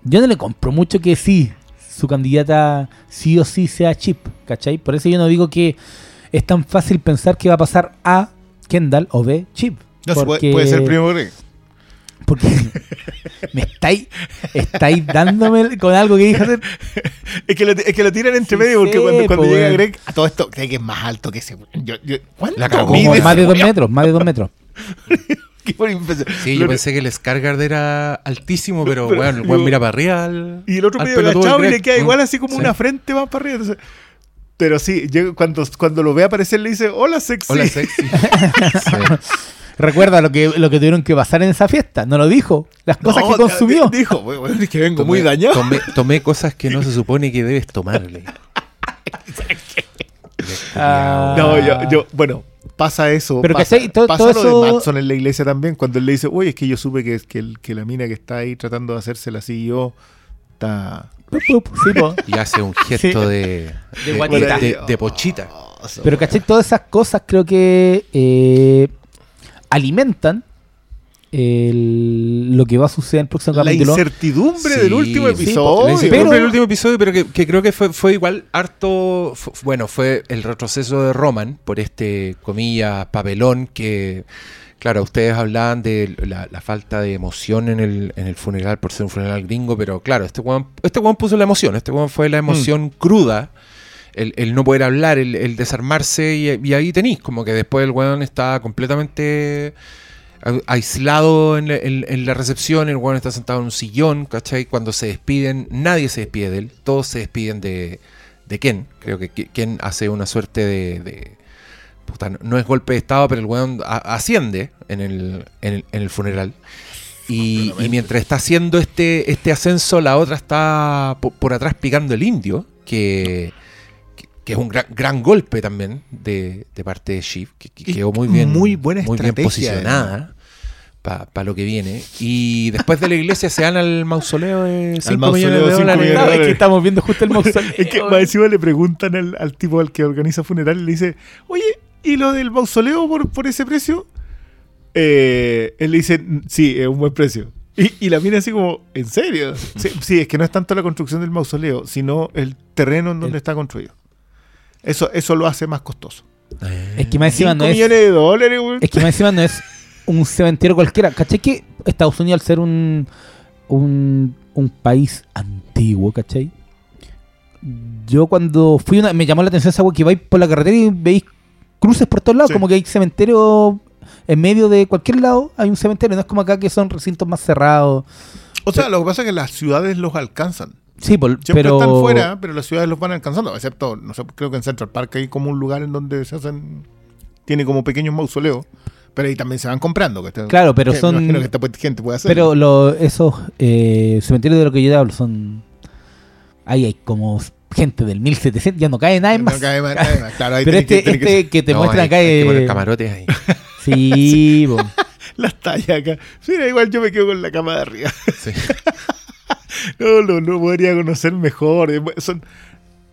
yo no le compro mucho que sí, su candidata sí o sí sea Chip, ¿cachai? Por eso yo no digo que es tan fácil pensar que va a pasar A, Kendall o B, Chip. No, porque- puede ser primo Greg. Porque me estáis, estáis dándome con algo que dije hacer. Es que, lo, es que lo tiran entre Sí medio porque sé, cuando, cuando po, llega. Greg, a todo esto, cree que es más alto que ese. Yo, yo, ¿Cuánto La cagó. Más de dos metros, más de dos metros. Qué buena impresión. Sí, yo Lo- pensé que el Scargard era altísimo, pero, Pero- bueno, el weón mira para arriba al- Y el otro medio agachado y le queda igual así como Sí. una frente más para arriba. entonces- pero sí, cuando, cuando lo ve aparecer le dice, hola sexy. Hola, sexy. Sí. Recuerda lo que, lo que tuvieron que pasar en esa fiesta. No lo dijo. Las cosas No, que consumió. di- Dijo, "Wey, wey, es que vengo Tomé- muy dañado. Tomé, tomé cosas que no se supone que debes tomarle. Ah. No, yo, yo, bueno, pasa eso. Pero, pasa, ¿cachai? Todo- pasa todo lo eso- de Matson en la iglesia también, cuando él le dice, oye, es que yo supe que, que, el- que la mina que está ahí tratando de hacérsela así yo está... Sí, po. Y hace un gesto Sí. de, De de, guatita. de- de pochita. Pero, ¿cachai? Todas esas cosas creo que eh, alimentan el- lo que va a suceder en el próximo La capítulo. incertidumbre Sí, del último sí, episodio. La incertidumbre Pero- del último episodio, pero que, que creo que fue, fue igual harto. bueno, fue el retroceso de Roman por este, comillas, papelón que. Claro, ustedes hablaban de la, la falta de emoción en el, en el funeral por ser un funeral gringo, pero claro, este weón, este weón puso la emoción, este weón fue la emoción cruda, el, el no poder hablar, el, el desarmarse, y, y ahí tenéis, como que después el weón está completamente aislado en la, en- en la recepción, el weón está sentado en un sillón, ¿cachai? Cuando se despiden, nadie se despide de él, todos se despiden de, de Ken. Creo que Ke- Ken hace una suerte de... de- puta, no- es golpe de estado, pero el weón asciende en el, en el, en el funeral. Y, y mientras está haciendo este, este ascenso, la otra está po- por, atrás picando el indio, que, que- es un gran, gran golpe también de, de parte de Shiv, que, quedó muy bien, muy buena muy bien posicionada para lo que viene. Y después de la iglesia se van al mausoleo de 5 mausoleo millones de dólares. Ah, es que estamos viendo justo el mausoleo. Es que más encima le preguntan al, al tipo al que organiza funeral y le dice, oye, ¿y lo del mausoleo por, por ese precio? Eh, él le dice, sí, es un buen precio. Y, y la mira así como, ¿en serio? Sí, sí, es que no es tanto la construcción del mausoleo, sino el terreno en donde El- está construido. Eso, eso lo hace más costoso. Es que más encima no es. millones de dólares, güey. Es que más encima no es un cementerio cualquiera. ¿Cachai? Que Estados Unidos, al ser un, un, un país antiguo, ¿cachai? Yo cuando fui, una, me llamó la atención esa agua que vais por la carretera y veis cruces por todos lados, Sí. como que hay cementerio en medio de cualquier lado, hay un cementerio, no es como acá que son recintos más cerrados. O sea, lo que pasa es que las ciudades los alcanzan. Sí, por- Siempre pero... están fuera, pero las ciudades los van alcanzando. Excepto, no sé, creo que en Central Park hay como un lugar en donde se hacen. Tiene como pequeños mausoleos. Pero ahí también se van comprando. Que Claro, pero que son- me imagino que esta gente puede hacer. Pero lo, esos eh, cementerios de lo que yo te hablo son... Ahí hay como gente del 1700, ya no cae nadie No más. cae más, cae más. Claro, ahí Pero este, que- este que te No, muestran hay- acá hay camarotes ahí. Sí, po. las tallas acá. Mira, igual yo me quedo con la cama de arriba. Sí. No, no, no podría conocer mejor. Eh, Son,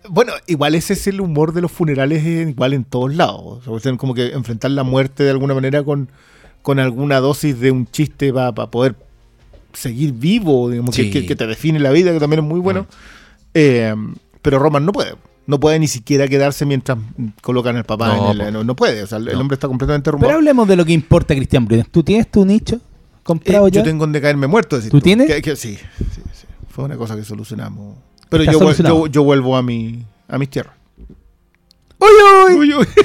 bueno, igual ese es el humor de los funerales, igual en todos lados. O sea, como que enfrentar la muerte de alguna manera con, con alguna dosis de un chiste para poder seguir vivo, digamos, que- Sí. que, que te define la vida, que también es muy bueno. Mm. Eh, pero Roman no puede. No puede ni siquiera quedarse mientras colocan al papá No, en el, no, no puede. O sea, el, hombre está completamente Pero arrumbado. hablemos de lo que importa, Cristian Bruyne. ¿Tú tienes tu nicho comprado Eh, ya? yo tengo donde caerme muerto. ¿Tú tienes? Que- que sí, sí, sí. Fue una cosa que solucionamos. Pero yo, solucionado. yo, yo vuelvo a, mi, a mis tierras. ¡Uy, uy! Uy, uy.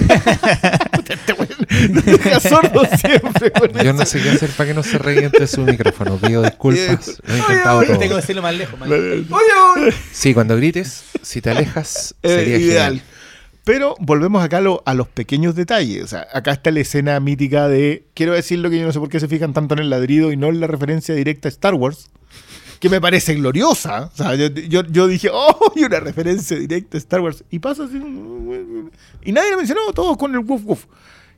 Este deja sordo siempre. Yo no sé qué hacer para que no se reviente su micrófono. Pido disculpas. Lo he intentado todo. Tengo que decirlo más lejos. más La- lejos. Sí, cuando grites, si te alejas, Eh, sería ideal. genial. Pero volvemos acá a, lo- a los pequeños detalles. O sea, acá está la escena mítica de. Quiero decirlo que yo no sé por qué se fijan tanto en el ladrido y no en la referencia directa a Star Wars. Que me parece gloriosa. O sea, yo, yo- dije, oh, y una referencia directa a Star Wars. Y pasa así. Y nadie lo mencionó, todos con el woof woof.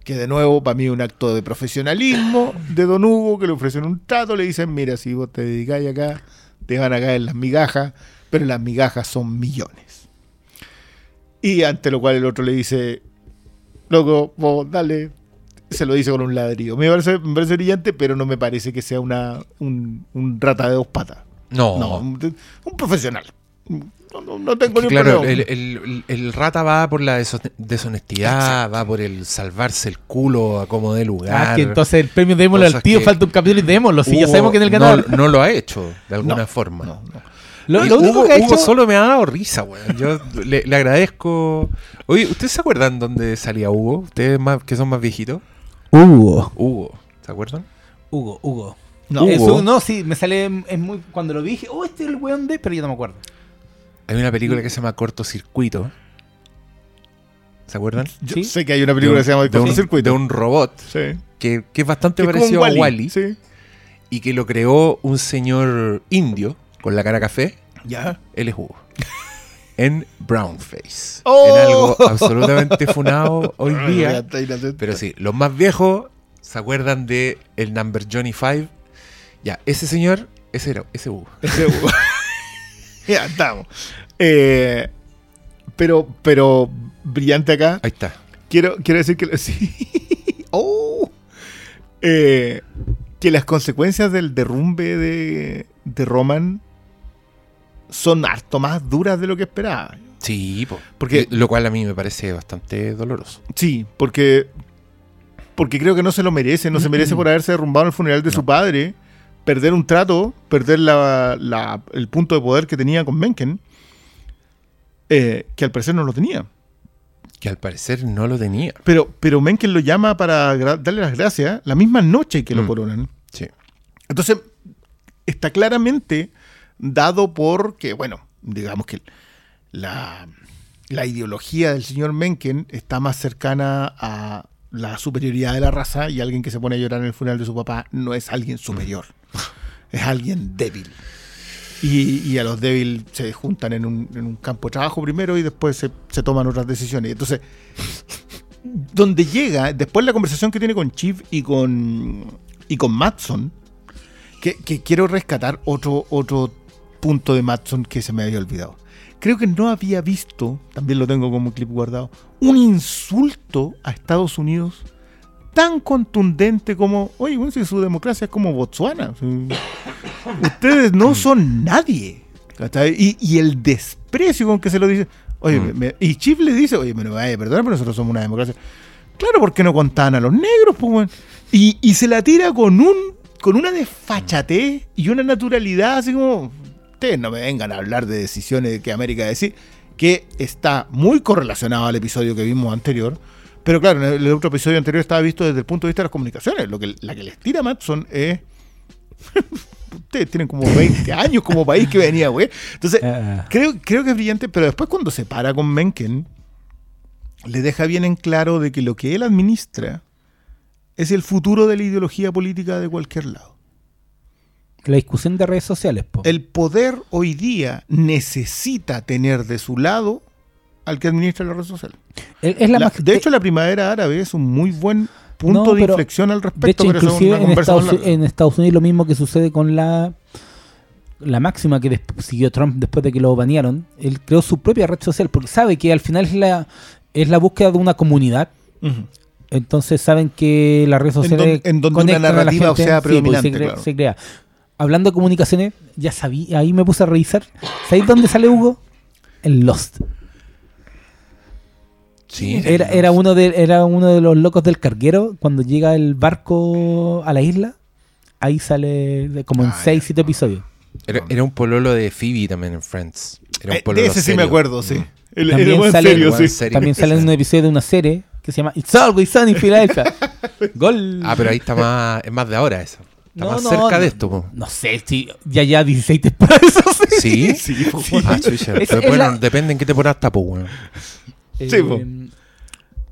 Que de nuevo, para mí, un acto de profesionalismo de Don Hugo, que le ofrecen un trato, le dicen, mira, si vos te dedicáis acá, te van a caer las migajas, pero las migajas son millones. Y ante lo cual el otro le dice, loco, vos dale. Se lo dice con un ladrillo. Me parece, me parece brillante, pero no me parece que sea una, un, un rata de dos patas. No. No, un, un profesional. No, no- no tengo Que ni claro, problema. el, el- el rata va por la deshonestidad, va por el salvarse el culo a como de lugar. Ah, que entonces el premio démoslo al tío, que falta un capítulo y démoslo. Si ya Hugo sabemos que en el no- canal. No, lo ha hecho, de alguna No, forma. no, no. Lo, único Hugo, que ha Hugo hecho. solo me ha dado risa, weón. Yo le, le agradezco. Oye, ¿ustedes se acuerdan dónde salía Hugo? ¿Ustedes más, que son más viejitos? Hugo. Hugo, ¿se acuerdan? Hugo, Hugo. No, Eso, no, sí, me sale. Es muy, cuando lo vi dije, oh, este es el weón de. Pero yo no me acuerdo. Hay una película que se llama Cortocircuito. ¿Se acuerdan? Yo ¿Sí? sé que hay una película que se llama Cortocircuito. de un robot Sí. que, que es bastante Que parecido a Wally Sí. y que lo creó un señor indio con la cara café. Ya. Él es Hugo. En Brownface. ¡Oh! En algo absolutamente funado hoy día. Pero sí, los más viejos se acuerdan de el number Johnny Five. Ya, ese señor, ese era, ese Hugo. Ese Hugo. ya estamos. Eh, pero, pero brillante acá. Ahí está. Quiero, quiero decir que sí. oh. Eh, que las consecuencias del derrumbe de, de Roman son harto más duras de lo que esperaba. Sí, po. Porque- lo cual a mí me parece bastante doloroso. Sí, porque porque creo que no se lo merece, no se merece por haberse derrumbado en el funeral de su padre, perder un trato, perder la- la- el punto de poder que tenía con Mencken, eh, que al parecer no lo tenía. Que al parecer no lo tenía. Pero, pero Mencken lo llama para darle las gracias la misma noche que lo Mm. coronan. Sí. Entonces, está claramente dado por que, bueno, digamos que la, la ideología del señor Mencken está más cercana a la superioridad de la raza y alguien que se pone a llorar en el funeral de su papá no es alguien superior, es alguien débil. Y, y a los débiles se juntan en un, en un campo de trabajo primero y después se, se toman otras decisiones. Entonces, donde llega, después la conversación que tiene con Chief y con, y con Matson, que, que quiero rescatar otro, otro punto de Matson que se me había olvidado. Creo que no había visto, también lo tengo como clip guardado, un insulto a Estados Unidos tan contundente como, oye, bueno, si su democracia es como Botswana. si- Ustedes no son nadie. Y, y el desprecio con que se lo dice. Oye, Mm. me- y Chip le dice, oye, me lo vaya a perdonar, pero nosotros somos una democracia. Claro, porque no contaban a los negros, pues, weón. y, y se la tira con un con una desfachatez y una naturalidad así como, ustedes no me vengan a hablar de decisiones que América decir, que está muy correlacionado al episodio que vimos anterior. Pero claro, en el otro episodio anterior estaba visto desde el punto de vista de las comunicaciones. Lo que, la que les tira Matson es. Ustedes tienen como 20 años como país que venía, güey. Entonces, Ah. creo, creo que es brillante, pero después cuando se para con Mencken, le deja bien en claro de que lo que él administra es el futuro de la ideología política de cualquier lado. La discusión de redes sociales, po. El poder hoy día necesita tener de su lado al que administra la red social. Es- la La- de hecho, la primavera árabe es un muy buen punto No, de inflexión al de respecto. hecho, pero eso es inclusive en Estados, en Estados Unidos lo mismo que sucede con la la máxima que siguió Trump después de que lo banearon. Él creó su propia red social porque sabe que al final es la es la búsqueda de una comunidad. Entonces saben que las redes En sociales don- en donde una conectan a la narrativa gente. sea Sí, pues, predominante, se, crea, claro. se crea. Hablando de comunicaciones, ya sabía, ahí me puse a revisar. ¿Sabéis dónde sale Hugo? En Lost. Sí. Era, era, uno de, era uno de los locos del carguero. Cuando llega el barco a la isla, ahí sale de- como en Ah, 6, ya. 7 episodios. Era, era un pololo de Phoebe también en Friends. Era un Eh, pololo de ese sí me acuerdo, sí. Mm. El, También el buen sale- serio, sí. serio. También sale en un episodio de una serie que se llama It's Always Sunny in Philadelphia. Gol. Ah, pero ahí está más, es más de ahora eso. Está más cerca de esto, po. No sé, si ya ya 16 temporadas. eso sí. ¿Sí? Sí, po, Ah, chucha. Es- Pero es bueno, la- depende en qué temporada está, pues, weón. Sí, po. Eh,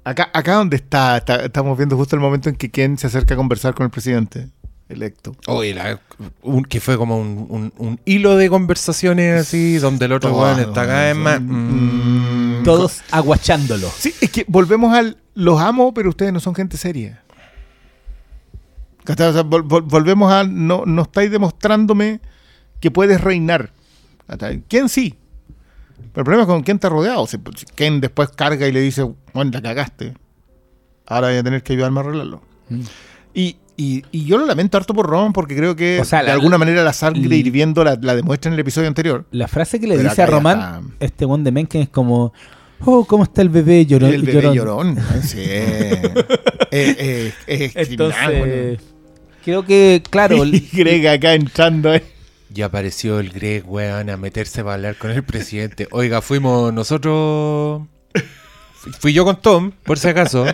Acá, acá donde está, está- estamos viendo justo el momento en que Ken se acerca a conversar con el presidente electo. Oye, la- un- que fue como un, un- un hilo de conversaciones así, donde el otro weón está cada vez más. mm, todos aguachándolo. Sí, es que volvemos al. Los amo, pero ustedes no son gente seria. ¿Cachai? O sea, vol- vol- volvemos a. No, no estáis demostrándome que puedes reinar. ¿Cachai? ¿Quién sí? Pero el problema es con quién está rodeado. Si, si Ken después carga y le dice, bueno, la cagaste. Ahora voy a tener que ayudarme a arreglarlo. Mm. Y, y- y yo lo lamento harto por Ron porque creo que O sea, de la- alguna manera la sangre y- hirviendo la, la demuestra en el episodio anterior. La frase que le Pero dice a Román, está. este one de Mencken, es como: Oh, ¿cómo está el bebé? Llorón, el bebé llorón". llorón. Sí. Eh, eh, es Entonces, criminal, bueno. Creo que, claro, y Greg acá entrando. eh. Ya apareció el Greg, weón, a meterse para hablar con el presidente. Oiga, fuimos nosotros. Fui- yo con Tom, por si acaso.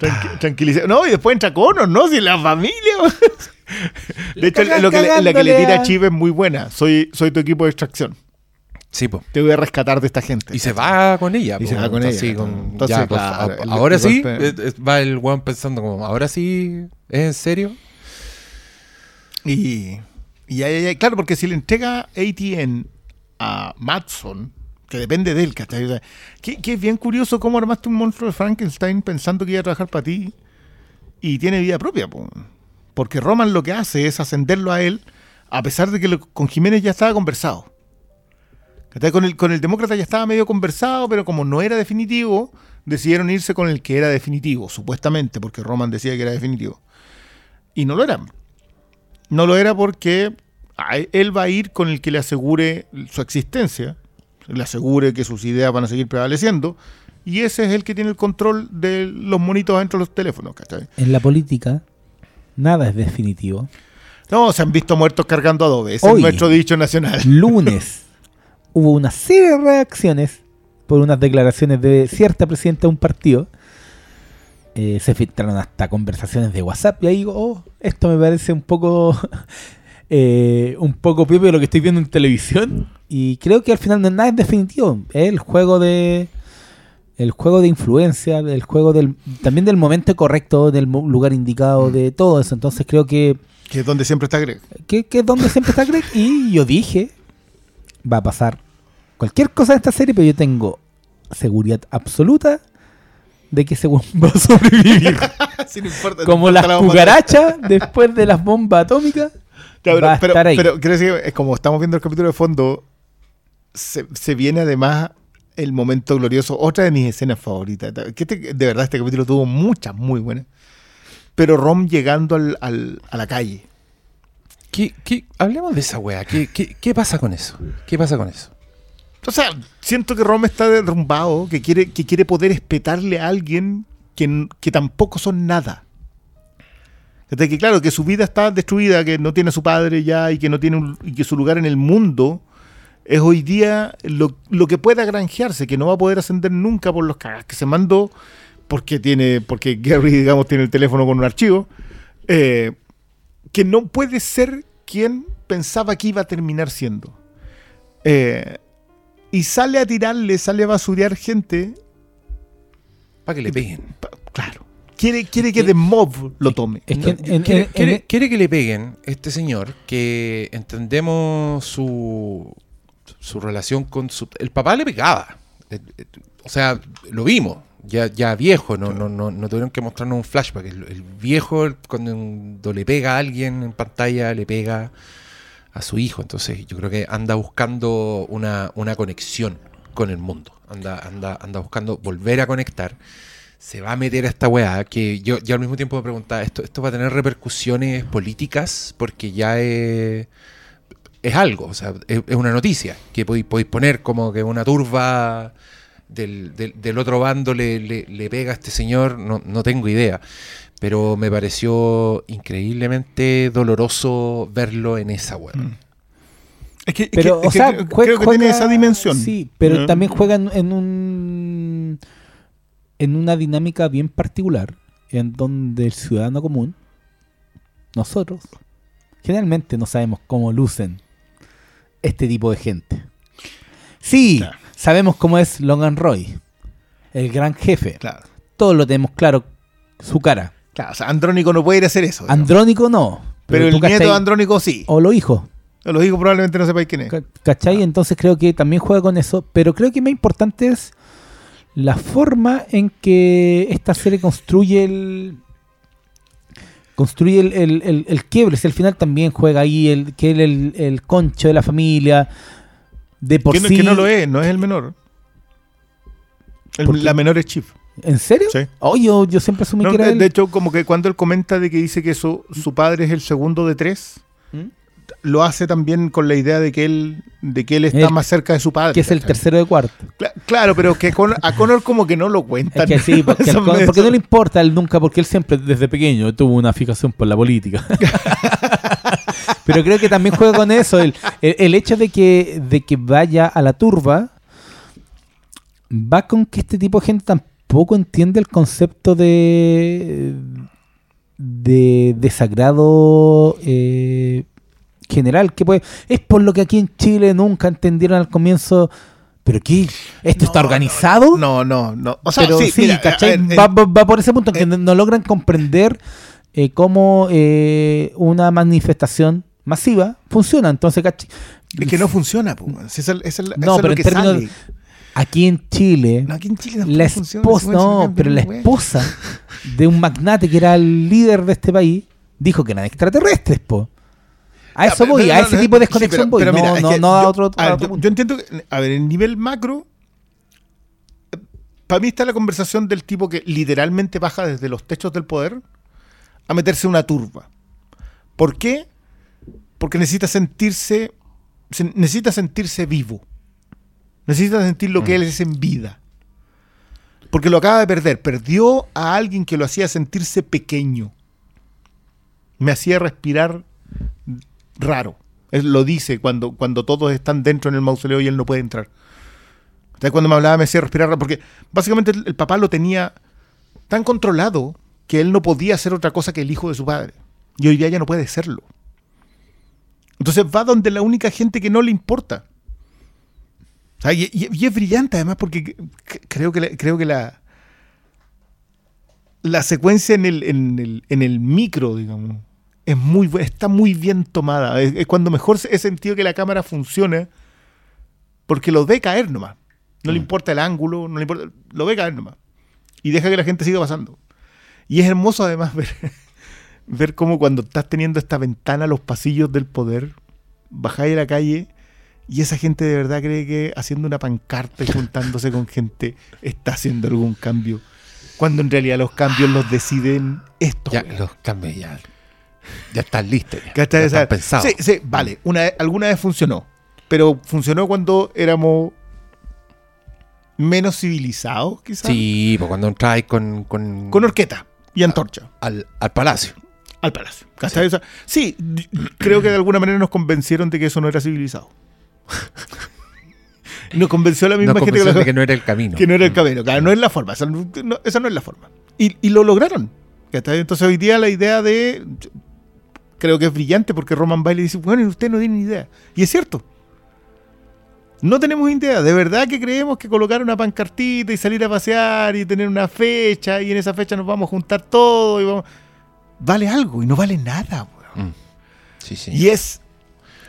Tranqui- tranquiliza- No, y después entra Connor, ¿no? Si la familia. De hecho, lo que le- la que le tira a Chip es muy buena. Soy, soy tu equipo de extracción. Sí, pues. Te voy a rescatar de esta gente. Y se va con ella. Y se va con ella, con- entonces, ya, pues, claro, a- el- ahora el sí, golpe- va el weón pensando como, ahora sí, ¿es en serio? Y, y ay, claro, porque si le entrega ATN a Matson, que depende de él, ¿cachai? Que, que es bien curioso cómo armaste un monstruo de Frankenstein pensando que iba a trabajar para ti y tiene vida propia. po. Porque Roman lo que hace es ascenderlo a él, a pesar de que lo- con Jiménez ya estaba conversado. Con el, con el demócrata ya estaba medio conversado, pero como no era definitivo, decidieron irse con el que era definitivo, supuestamente, porque Roman decía que era definitivo. Y no lo era. No lo era porque él va a ir con el que le asegure su existencia, le asegure que sus ideas van a seguir prevaleciendo, y ese es el que tiene el control de los monitos dentro de los teléfonos, ¿cachai? En la política, nada es definitivo. No, se han visto muertos cargando adobe, ese es Hoy. nuestro dicho nacional. Lunes hubo una serie de reacciones por unas declaraciones de cierta presidenta de un partido. Eh, se filtraron hasta conversaciones de WhatsApp y ahí digo, oh, esto me parece un poco eh, un poco propio de lo que estoy viendo en televisión y creo que al final no es nada es definitivo, es el juego de el juego de influencia, el juego del también del momento correcto, del lugar indicado, de todo eso. Entonces creo que Que es donde siempre está Greg. que, que es donde siempre está Greg. Y yo dije, va a pasar cualquier cosa en esta serie, pero yo tengo seguridad absoluta de que ese weón va a sobrevivir. Sí, no importa, no Como importa las la cucarachas después de las bombas atómicas. Ya, pero, va a pero- estar ahí. pero decir, es como estamos viendo el capítulo de fondo, se, se viene además el momento glorioso, otra de mis escenas favoritas. Que este- de verdad, este capítulo tuvo muchas muy buenas. Pero Rom llegando al- al- a la calle. ¿Qué, qué- hablemos de esa weá. ¿Qué, qué, qué pasa con eso? ¿Qué pasa con eso? O sea, siento que Rom está derrumbado, que quiere, que quiere poder espetarle a alguien que, que tampoco son nada. Desde que claro, que su vida está destruida, que no tiene a su padre ya y que no tiene un- y que su lugar en el mundo es hoy día lo, lo que pueda granjearse, que no va a poder ascender nunca por los cagas que se mandó, porque tiene, porque Gary, digamos, tiene el teléfono con un archivo, eh, que no puede ser quien pensaba que iba a terminar siendo. Eh, y sale a tirarle, sale a basurear gente. Para que le peguen. pa- Claro. Quiere, quiere que The Mob lo tome. Es que No, en- quiere, en- quiere- en- quiere que le peguen este señor que entendemos su, su relación con su... El papá le pegaba. Eh, eh, O sea, lo vimos. Ya, ya viejo, no, no, no, no tuvieron que mostrarnos un flashback. El, el viejo, cuando le pega a alguien en pantalla, le pega a su hijo. Entonces, yo creo que anda buscando una, una conexión con el mundo. Anda, anda, anda buscando volver a conectar se va a meter a esta weá que yo, yo al mismo tiempo me preguntaba, ¿esto, esto va a tener repercusiones políticas? Porque ya es, es algo, o sea, es, es una noticia que podéis, podéis poner como que una turba del, del- del otro bando le, le- le pega a este señor, no, no tengo idea. Pero me pareció increíblemente doloroso verlo en esa weá. Mm. Es que, es Pero, que- o es que sea, creo, que juega- tiene esa dimensión. Sí, pero ¿no? también juega en, en un en una dinámica bien particular, en donde el ciudadano común, nosotros, generalmente no sabemos cómo lucen este tipo de gente. Sí, Claro. sabemos cómo es Logan Roy, el gran jefe. Claro. Todos lo tenemos claro, su cara. Claro, o sea, Andrónico no puede ir a hacer eso. Andrónico no. pero el nieto de Andrónico sí. O los hijos. Los hijos probablemente no sepáis quién es. Ca- ¿Cachai? Entonces creo que también juega con eso, pero creo que más importante es la forma en que esta serie construye el construye el, el, el- el quiebre. Si al final también juega ahí el que el, el concho de la familia. De por Que no, sí. que no lo es, no es el menor. La menor es Chief. ¿En serio? Sí. Oh, yo, yo siempre asumí No, que era de, él. de hecho, como que cuando él comenta de que dice que su, su padre es el segundo de tres, ¿Mm? lo hace también con la idea de que él, de que él está El- más cerca de su padre. que es el tercero de cuarto. Cla- claro, pero que con- a Connor como que no lo cuentan. Es que sí, porque, al no le importa a él nunca, porque él siempre desde pequeño tuvo una fijación por la política. Pero creo que también juega con eso, el, el- el hecho de que, de que vaya a la turba, va con que este tipo de gente tampoco entiende el concepto de, de desagrado eh, general, que puede, es por lo que aquí en Chile nunca entendieron al comienzo. ¿Pero qué? ¿Esto está organizado? No, no, no. O sea, pero sí, sí, mira, ¿cachai? ver, va, en- va- va por ese punto, que en- no, logran comprender eh, cómo eh, una manifestación masiva funciona. Entonces, ¿cachai? es que no funciona, po, weón. Si esa- esa es la- No, eso pero lo en términos sale. Aquí en Chile, No, aquí en Chile tampoco la funciona, esposa, no, pero la esposa de un magnate que era el líder de este país, dijo que eran extraterrestres, po. A eso voy, a ese tipo de desconexión voy. pero no, no, a otro, yo, entiendo que, a ver, en nivel macro, para mí está la conversación del tipo que literalmente baja desde los techos del poder a meterse en una turba. ¿Por qué? Porque necesita sentirse, se- necesita sentirse vivo. Necesita sentir lo que él es en vida. Porque lo acaba de perder. Perdió a alguien que lo hacía sentirse pequeño. Me hacía respirar raro. Él lo dice cuando, cuando todos están dentro en el mausoleo y él no puede entrar. Entonces cuando me hablaba me hacía respirar raro, porque básicamente el, el papá lo tenía tan controlado que él no podía hacer otra cosa que el hijo de su padre. Y hoy día ya no puede serlo. Entonces va donde la única gente que no le importa. Sea, y, y- y es brillante además porque creo que la, creo que la, la secuencia en el, en el, en el micro, digamos, es muy está muy bien tomada. Es, es cuando mejor he sentido que la cámara funciona porque lo ve caer nomás. No le importa el ángulo, no le importa, lo ve caer nomás. Y deja que la gente siga pasando. Y es hermoso además ver, ver cómo cuando estás teniendo esta ventana a los pasillos del poder, bajáis a la calle y esa gente de verdad cree que haciendo una pancarta y juntándose con gente está haciendo algún cambio. Cuando en realidad los cambios los deciden estos. Ya, los cambios ya. Ya están listos. Ya, están pensados. Sí, sí, vale. Una alguna vez funcionó. Pero funcionó cuando éramos menos civilizados, quizás. Sí, pues cuando entráis con, con, Con orqueta y antorcha. al, al palacio. Al palacio. Sí, d- creo que de alguna manera nos convencieron de que eso no era civilizado. Nos convenció la misma Nos gente que, lo- no era el camino. que no era el camino. Claro, no es la forma. Esa no, no- esa no es la forma. Y, y lo lograron. Entonces hoy día la idea de... Creo que es brillante porque Roman Bailey dice, bueno, usted no tiene ni idea. Y es cierto. No tenemos idea. De verdad que creemos que colocar una pancartita y salir a pasear y tener una fecha y en esa fecha nos vamos a juntar y vamos... Vale algo y no vale nada. weón. Mm. Sí, sí. Y es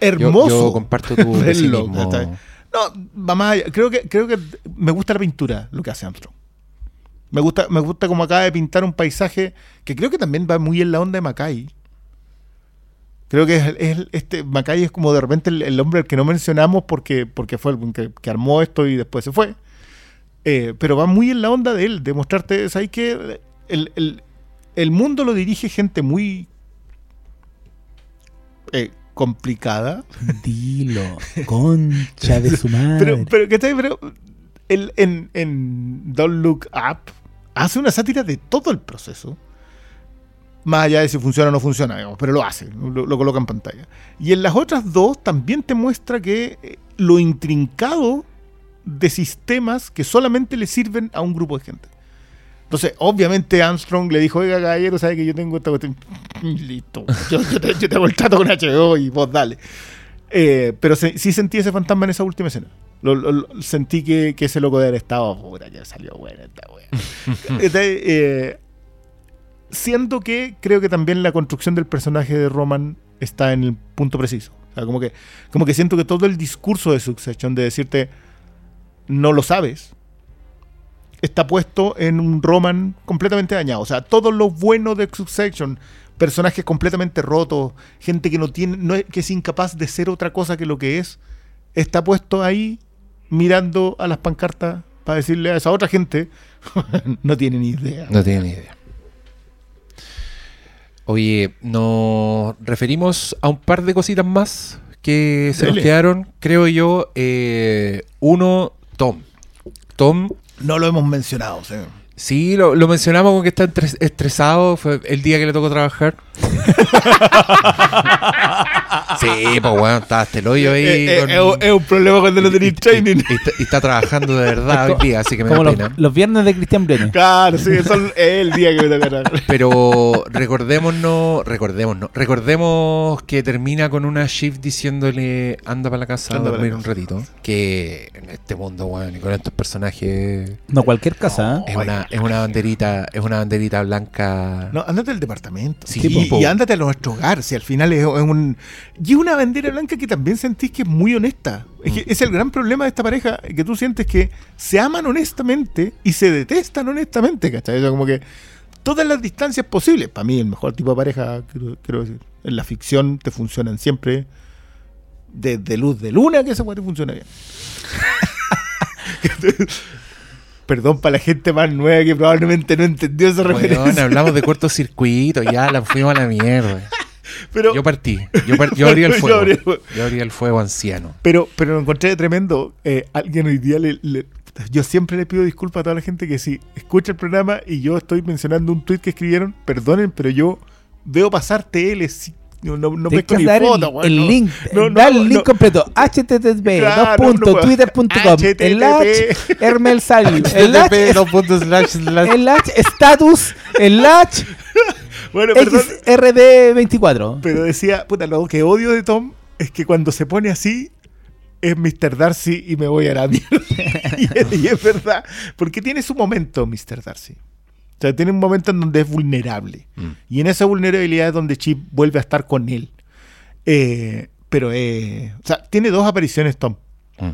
hermoso. Yo, comparto tu verlo. No, allá. Creo que, creo que me gusta la pintura, lo que hace Armstrong. Me gusta, me gusta como acaba de pintar un paisaje que creo que también va muy en la onda de Macay. Creo que es, es- este Macay es como de repente el, el hombre al que no mencionamos porque, porque fue el que, que armó esto y después se fue. Eh, pero va muy en la onda de él, de mostrarte, ¿sabes qué? El, el- el mundo lo dirige gente muy eh, complicada. Dilo, concha de su madre. Pero, pero, ¿cachai? Pero el- en, en Don't Look Up hace una sátira de todo el proceso. Más allá de si funciona o no funciona, digamos, pero lo hace, lo, lo coloca en pantalla. Y en las otras dos también te muestra que eh, lo intrincado de sistemas que solamente le sirven a un grupo de gente. Entonces, obviamente Armstrong le dijo, oiga, caballero, ¿sabe que yo tengo esta cuestión? Listo, yo, yo te, yo te hago el trato con HBO y vos dale. Eh, pero se- sí sentí ese fantasma en esa última escena. Lo, lo- lo- sentí que, que ese loco de haber estado, puta, ya salió buena esta wea. Entonces, eh, siento que creo que también la construcción del personaje de Roman está en el punto preciso. O sea, como que, como que siento que todo el discurso de Succession de decirte no lo sabes está puesto en un Roman completamente dañado. O sea, todo lo bueno de Succession, personajes completamente rotos, gente que no tiene, no es, que es incapaz de ser otra cosa que lo que es, está puesto ahí mirando a las pancartas para decirle a esa otra gente, no tiene ni idea. No tiene ni idea. Oye, nos referimos a un par de cositas más que se nos Dele. quedaron, creo yo. Eh, uno, Tom. Tom, No lo hemos mencionado. sea. sí, lo, lo mencionamos con que está estresado. Fue el día que le tocó trabajar. Sí, pues bueno, estaba hasta el hoyo ahí. Eh, eh, con- es, un- es un problema cuando no tenéis y- training. Y, y está, y está trabajando de verdad hoy día, así que me da los, pena. los viernes de Cristian Briones. Claro, sí, eso es el día que me toca. Pero recordémonos, recordémonos, recordemos que termina con una shift diciéndole anda para la casa Anda a dormir un ratito. Que en este mundo, weón, y con estos personajes No cualquier casa, ¿eh? es una, es una banderita, es una banderita blanca. No, ándate al departamento. Sí, y, ándate a nuestro hogar, si al final es, es un... Y es una bandera blanca que también sentís que es muy honesta. Es, Mm. que es el gran problema de esta pareja, que tú sientes que se aman honestamente y se detestan honestamente, ¿cachai? O sea, como que todas las distancias posibles. Para mí, el mejor tipo de pareja, quiero, quiero decir. En la ficción te funcionan siempre desde luz de luna que esa te funciona bien. Perdón para la gente más nueva que probablemente no entendió esa referencia. hablamos de cortocircuito, ya la fuimos a la mierda. Pero, Yo partí, yo, par- yo abrí el Yo fuego. abrí el fuego. Yo abrí el fuego anciano. pero, pero lo encontré tremendo. Eh, alguien hoy día le, le- Yo siempre le pido disculpas a toda la gente que si escucha el programa y yo estoy mencionando un tweet que escribieron, perdonen, pero yo veo pasar TL. No, no, pesco ni el, link. No, da el no. link completo. http Claro, twitter.com el latch Hermel el latch HTTP, dos puntos, slash, slash. el latch status el latch Bueno, perdón. XRD24 Pero decía, puta, lo que odio de Tom es que cuando se pone así es Mr. Darcy y me voy a la mierda. y, es, y es verdad, porque tiene su momento Mr. Darcy. O sea, tiene un momento en donde es vulnerable. Mm. Y en esa vulnerabilidad es donde Chip vuelve a estar con él. Eh, pero, eh, o sea, tiene dos apariciones Tom. Mm.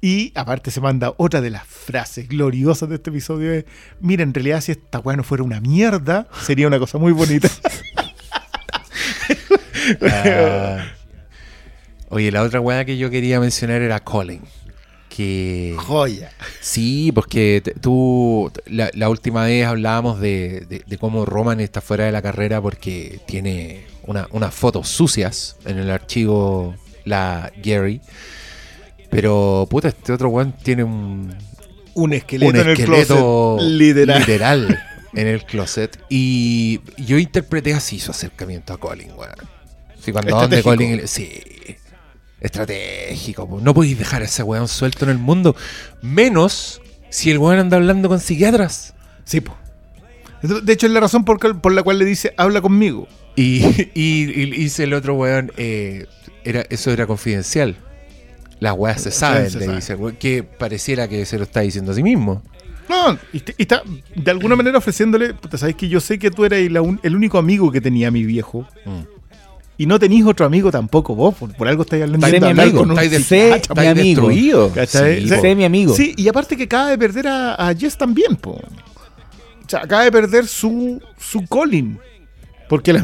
Y aparte se manda otra de las frases gloriosas de este episodio. Es, Mira, en realidad si esta weá no fuera una mierda, sería una cosa muy bonita. Ah. Oye, la otra weá que yo quería mencionar era Colin. Que Joya. sí, porque tú la, la última vez hablábamos de, de- de cómo Roman está fuera de la carrera porque tiene una- unas fotos sucias en el archivo la Gary. Pero puta, este otro weón tiene un, Un esqueleto un en el closet. Literal. literal en el closet. Y yo interpreté así su acercamiento a Colin, weón. Sí, cuando. Colin. Sí. Estratégico, po. no podéis dejar a ese weón suelto en el mundo. Menos si el weón anda hablando con psiquiatras. Sí, po. De hecho, es la razón por, cual- por la cual le dice, habla conmigo. Y, y, dice el otro weón, eh, era, eso era confidencial. Las weas se saben, se le sabe. dice el weón, que pareciera que se lo está diciendo a sí mismo. No, y, te- y está de alguna manera ofreciéndole, puta, sabes que yo sé que tú eras el único amigo que tenía mi viejo. Mm. Y no tenéis otro amigo tampoco, vos, por, por algo estáis hablando de mi hablar amigo, con un estáis del- sé mi amigo. sé mi amigo Sí, y aparte que acaba de perder a, a Jess también, po. O sea, acaba de perder su, su Colin. Porque la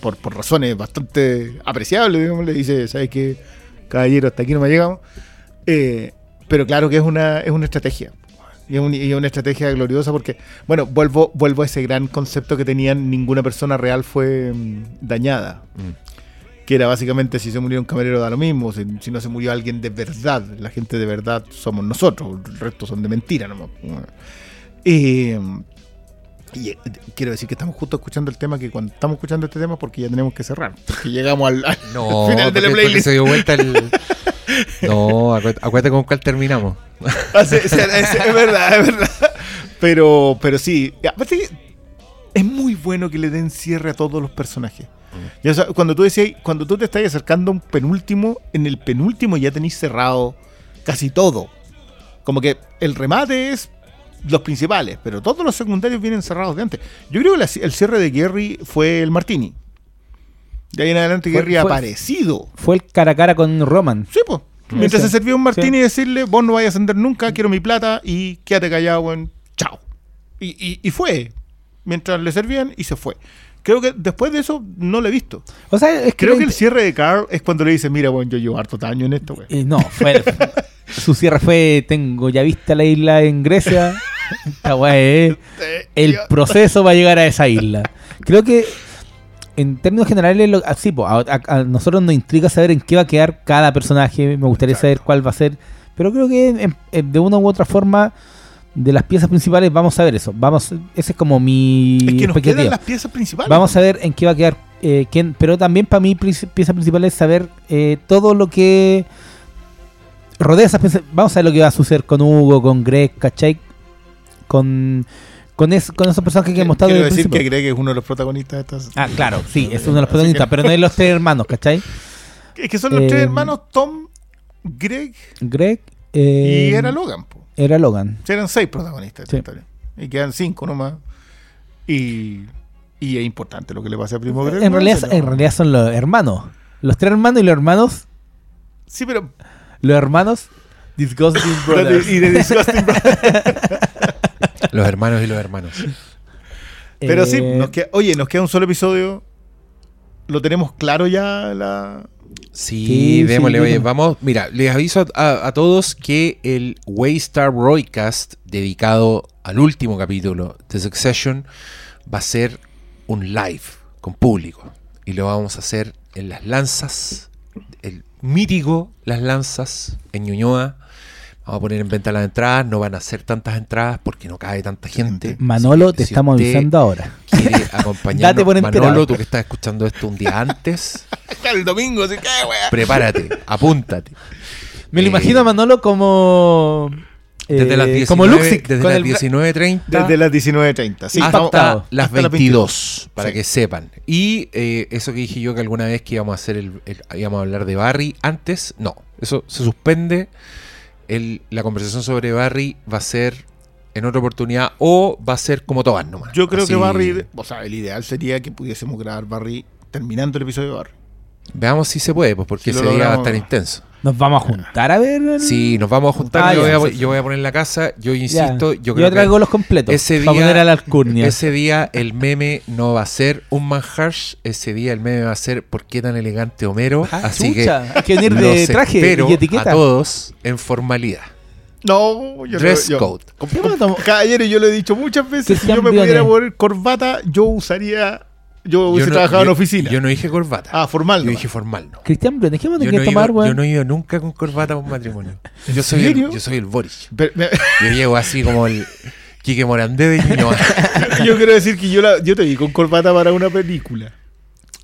por, por razones bastante apreciables, digamos, le dice, ¿sabes qué? Caballero, hasta aquí no me llegamos. Eh, pero claro que es una, es una estrategia. Y es, un- y es una estrategia gloriosa porque, bueno, vuelvo, vuelvo a ese gran concepto que tenían, ninguna persona real fue mm, dañada. Mm. Que era básicamente si se murió un camarero da lo mismo, si, si no se murió alguien de verdad, la gente de verdad somos nosotros, el resto son de mentira nomás. Eh, y eh, quiero decir que estamos justo escuchando el tema, que cuando estamos escuchando este tema porque ya tenemos que cerrar, porque llegamos al, al No, final de la playlist. se dio vuelta el. No, acuérdate, acuérdate con cuál terminamos. Ah, sí, sí, es, es verdad, es verdad. Pero, pero sí, es muy bueno que le den cierre a todos los personajes. Mm. Ya, o sea, cuando tú decías, cuando tú te estás acercando a un penúltimo, en el penúltimo ya tenéis cerrado casi todo. Como que el remate es los principales, pero todos los secundarios vienen cerrados de antes. Yo creo que la- el cierre de Gary fue el Martini. De ahí en adelante Gary ha aparecido. fue el cara a cara con Roman Sí, pues. Mientras Ese. se servía un martini Sí. y decirle, vos no vayas a ascender nunca, quiero mi plata y quédate callado, weón. Chao. Y, y- y fue. Mientras le servían y se fue. Creo que después de eso no lo he visto. o sea es que, Creo que el cierre de Carl es cuando le dice, mira, weón, yo llevo harto daño en esto, weón. Eh, no, fue, su cierre fue, tengo ya vista la isla en Grecia. Esta weá es el proceso va a llegar a esa isla. Creo que en términos generales, lo, así, po, a, a- a nosotros nos intriga saber en qué va a quedar cada personaje. Me gustaría Exacto. saber cuál va a ser. Pero creo que en- en- de una u otra forma, de las piezas principales, vamos a ver eso. Vamos, ese es como mi Es que nos quedan las piezas principales. Vamos a ver en qué va a quedar eh, quién. Pero también para mí, pieza principal es saber eh, todo lo que rodea esas piezas. Vamos a ver lo que va a suceder con Hugo, con Greg, ¿cachai? Con, con, es- con esos personajes que hemos estado Quiero decir que. Greg es uno de los protagonistas de estas. Ah, claro, sí, es uno de los protagonistas, pero no es los tres hermanos, ¿cachai? Es que son los Eh, tres hermanos Tom, Greg Greg eh, y era Logan. po. Era Logan. Eran seis protagonistas de Sí. esta historia. Y quedan cinco nomás. Y, y es importante lo que le pasa a Primo Greg. En realidad, en realidad son los hermanos. Los tres hermanos y los hermanos. Sí, pero. Los hermanos. Disgusting Brothers. Y de Disgusting Brothers. Los hermanos y los hermanos. Pero sí, Eh, nos queda- oye, nos queda un solo episodio. Lo tenemos claro ya. La... Sí, Sí, démosle, sí, oye, démosle. vamos. Mira, les aviso a, a- todos que el Waystar Roycast, dedicado al último capítulo de Succession, va a ser un live con público. Y lo vamos a hacer en Las Lanzas, el mítico Las Lanzas, en Ñuñoa. Vamos a poner en venta las entradas, no van a ser tantas entradas porque no cabe tanta gente. Manolo, te si estamos avisando ahora. Quiere acompañarnos, Date por enterado. Manolo, tú que estás escuchando esto un día antes, El domingo, así que, wea. prepárate, apúntate. Me lo Eh, imagino a Manolo como. Desde eh, las 19, como Luxic. desde las el bra- 19.30 Desde las 19.30. Sí, hasta impactado. las hasta las 22, para Sí. que sepan. Y eh, eso que dije yo que alguna vez que íbamos a hacer el, el- íbamos a hablar de Barry antes, no, eso se suspende. El- la conversación sobre Barry va a ser en otra oportunidad o va a ser como todas nomás. Yo creo Así- que Barry, o sea, el ideal sería que pudiésemos grabar Barry terminando el episodio de Barry. Veamos si se puede, pues porque Si ese día va a logramos. estar intenso. Nos vamos a juntar a ver. el- Sí, nos vamos a juntar. Ah, yo, ya, voy a, sí, yo voy a poner en la casa. Yo insisto, yo Yo creo traigo que los completos. ese para día- poner a la alcurnia. ese día el meme no va a ser un man harsh. Ese día el meme va a ser ¿por qué tan elegante Homero? Ah, Así que chucha, hay que venir los de traje y etiqueta. a todos en formalidad. No, yo Dress yo- code. Caballero, yo lo he dicho muchas veces. Si yo me pudiera poner corbata, yo usaría. Yo hubiese no- trabajado en yo- oficina. Yo no dije corbata. ah, formal. yo no. dije formal, no. Cristian Briones, ¿qué vamos a Yo tener no, que he tomar, ido, yo no he ido nunca con corbata a un matrimonio. Yo soy, serio? el, yo soy el Boris. Pero, me- Yo llego así como el Quique Morandé de Ñuñoa. yo quiero decir que yo, la, yo te vi con corbata para una película.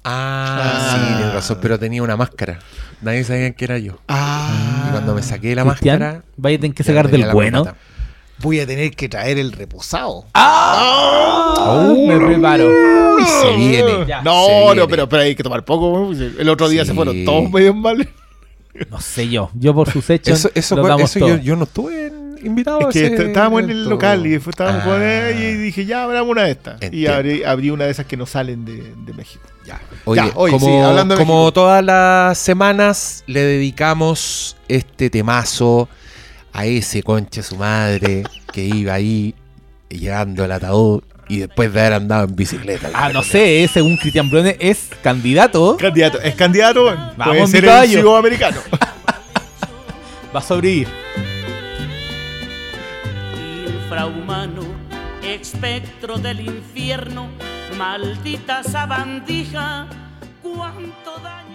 Ah, Ah. sí, tienes razón, pero tenía una máscara. Nadie sabía que era yo. Ah. Y cuando me saqué la Cristian, máscara. vaya a tener que sacar tenía del bueno. corbata. Voy a tener que traer el reposado. ¡Ah! Me preparo. Uy, se viene. Ya. Se No, viene. no, pero, pero hay que tomar poco. ¿no? El otro día Sí. se fueron todos medio mal. No sé yo. Yo por sus hechos Eso, eso, lo fue- damos eso todo. yo, yo no estuve en- invitado Es a que ese estábamos en el local y después estábamos con Ah, él y dije, ya abramos una de estas. Y abrí, abrí una de esas que no salen de, de México. Ya. Oye, Ya, oye, como, sí, hablando de como México. todas las semanas le dedicamos este temazo a ese concha su madre que iba ahí llegando al ataúd y después de haber andado en bicicleta. Ah, no sé, eh, según Cristian Briones es candidato. Candidato, es candidato, puede Vamos, ser el ciego americano. Va a sobrevivir. infrahumano, espectro del infierno, maldita sabandija, cuánto daño.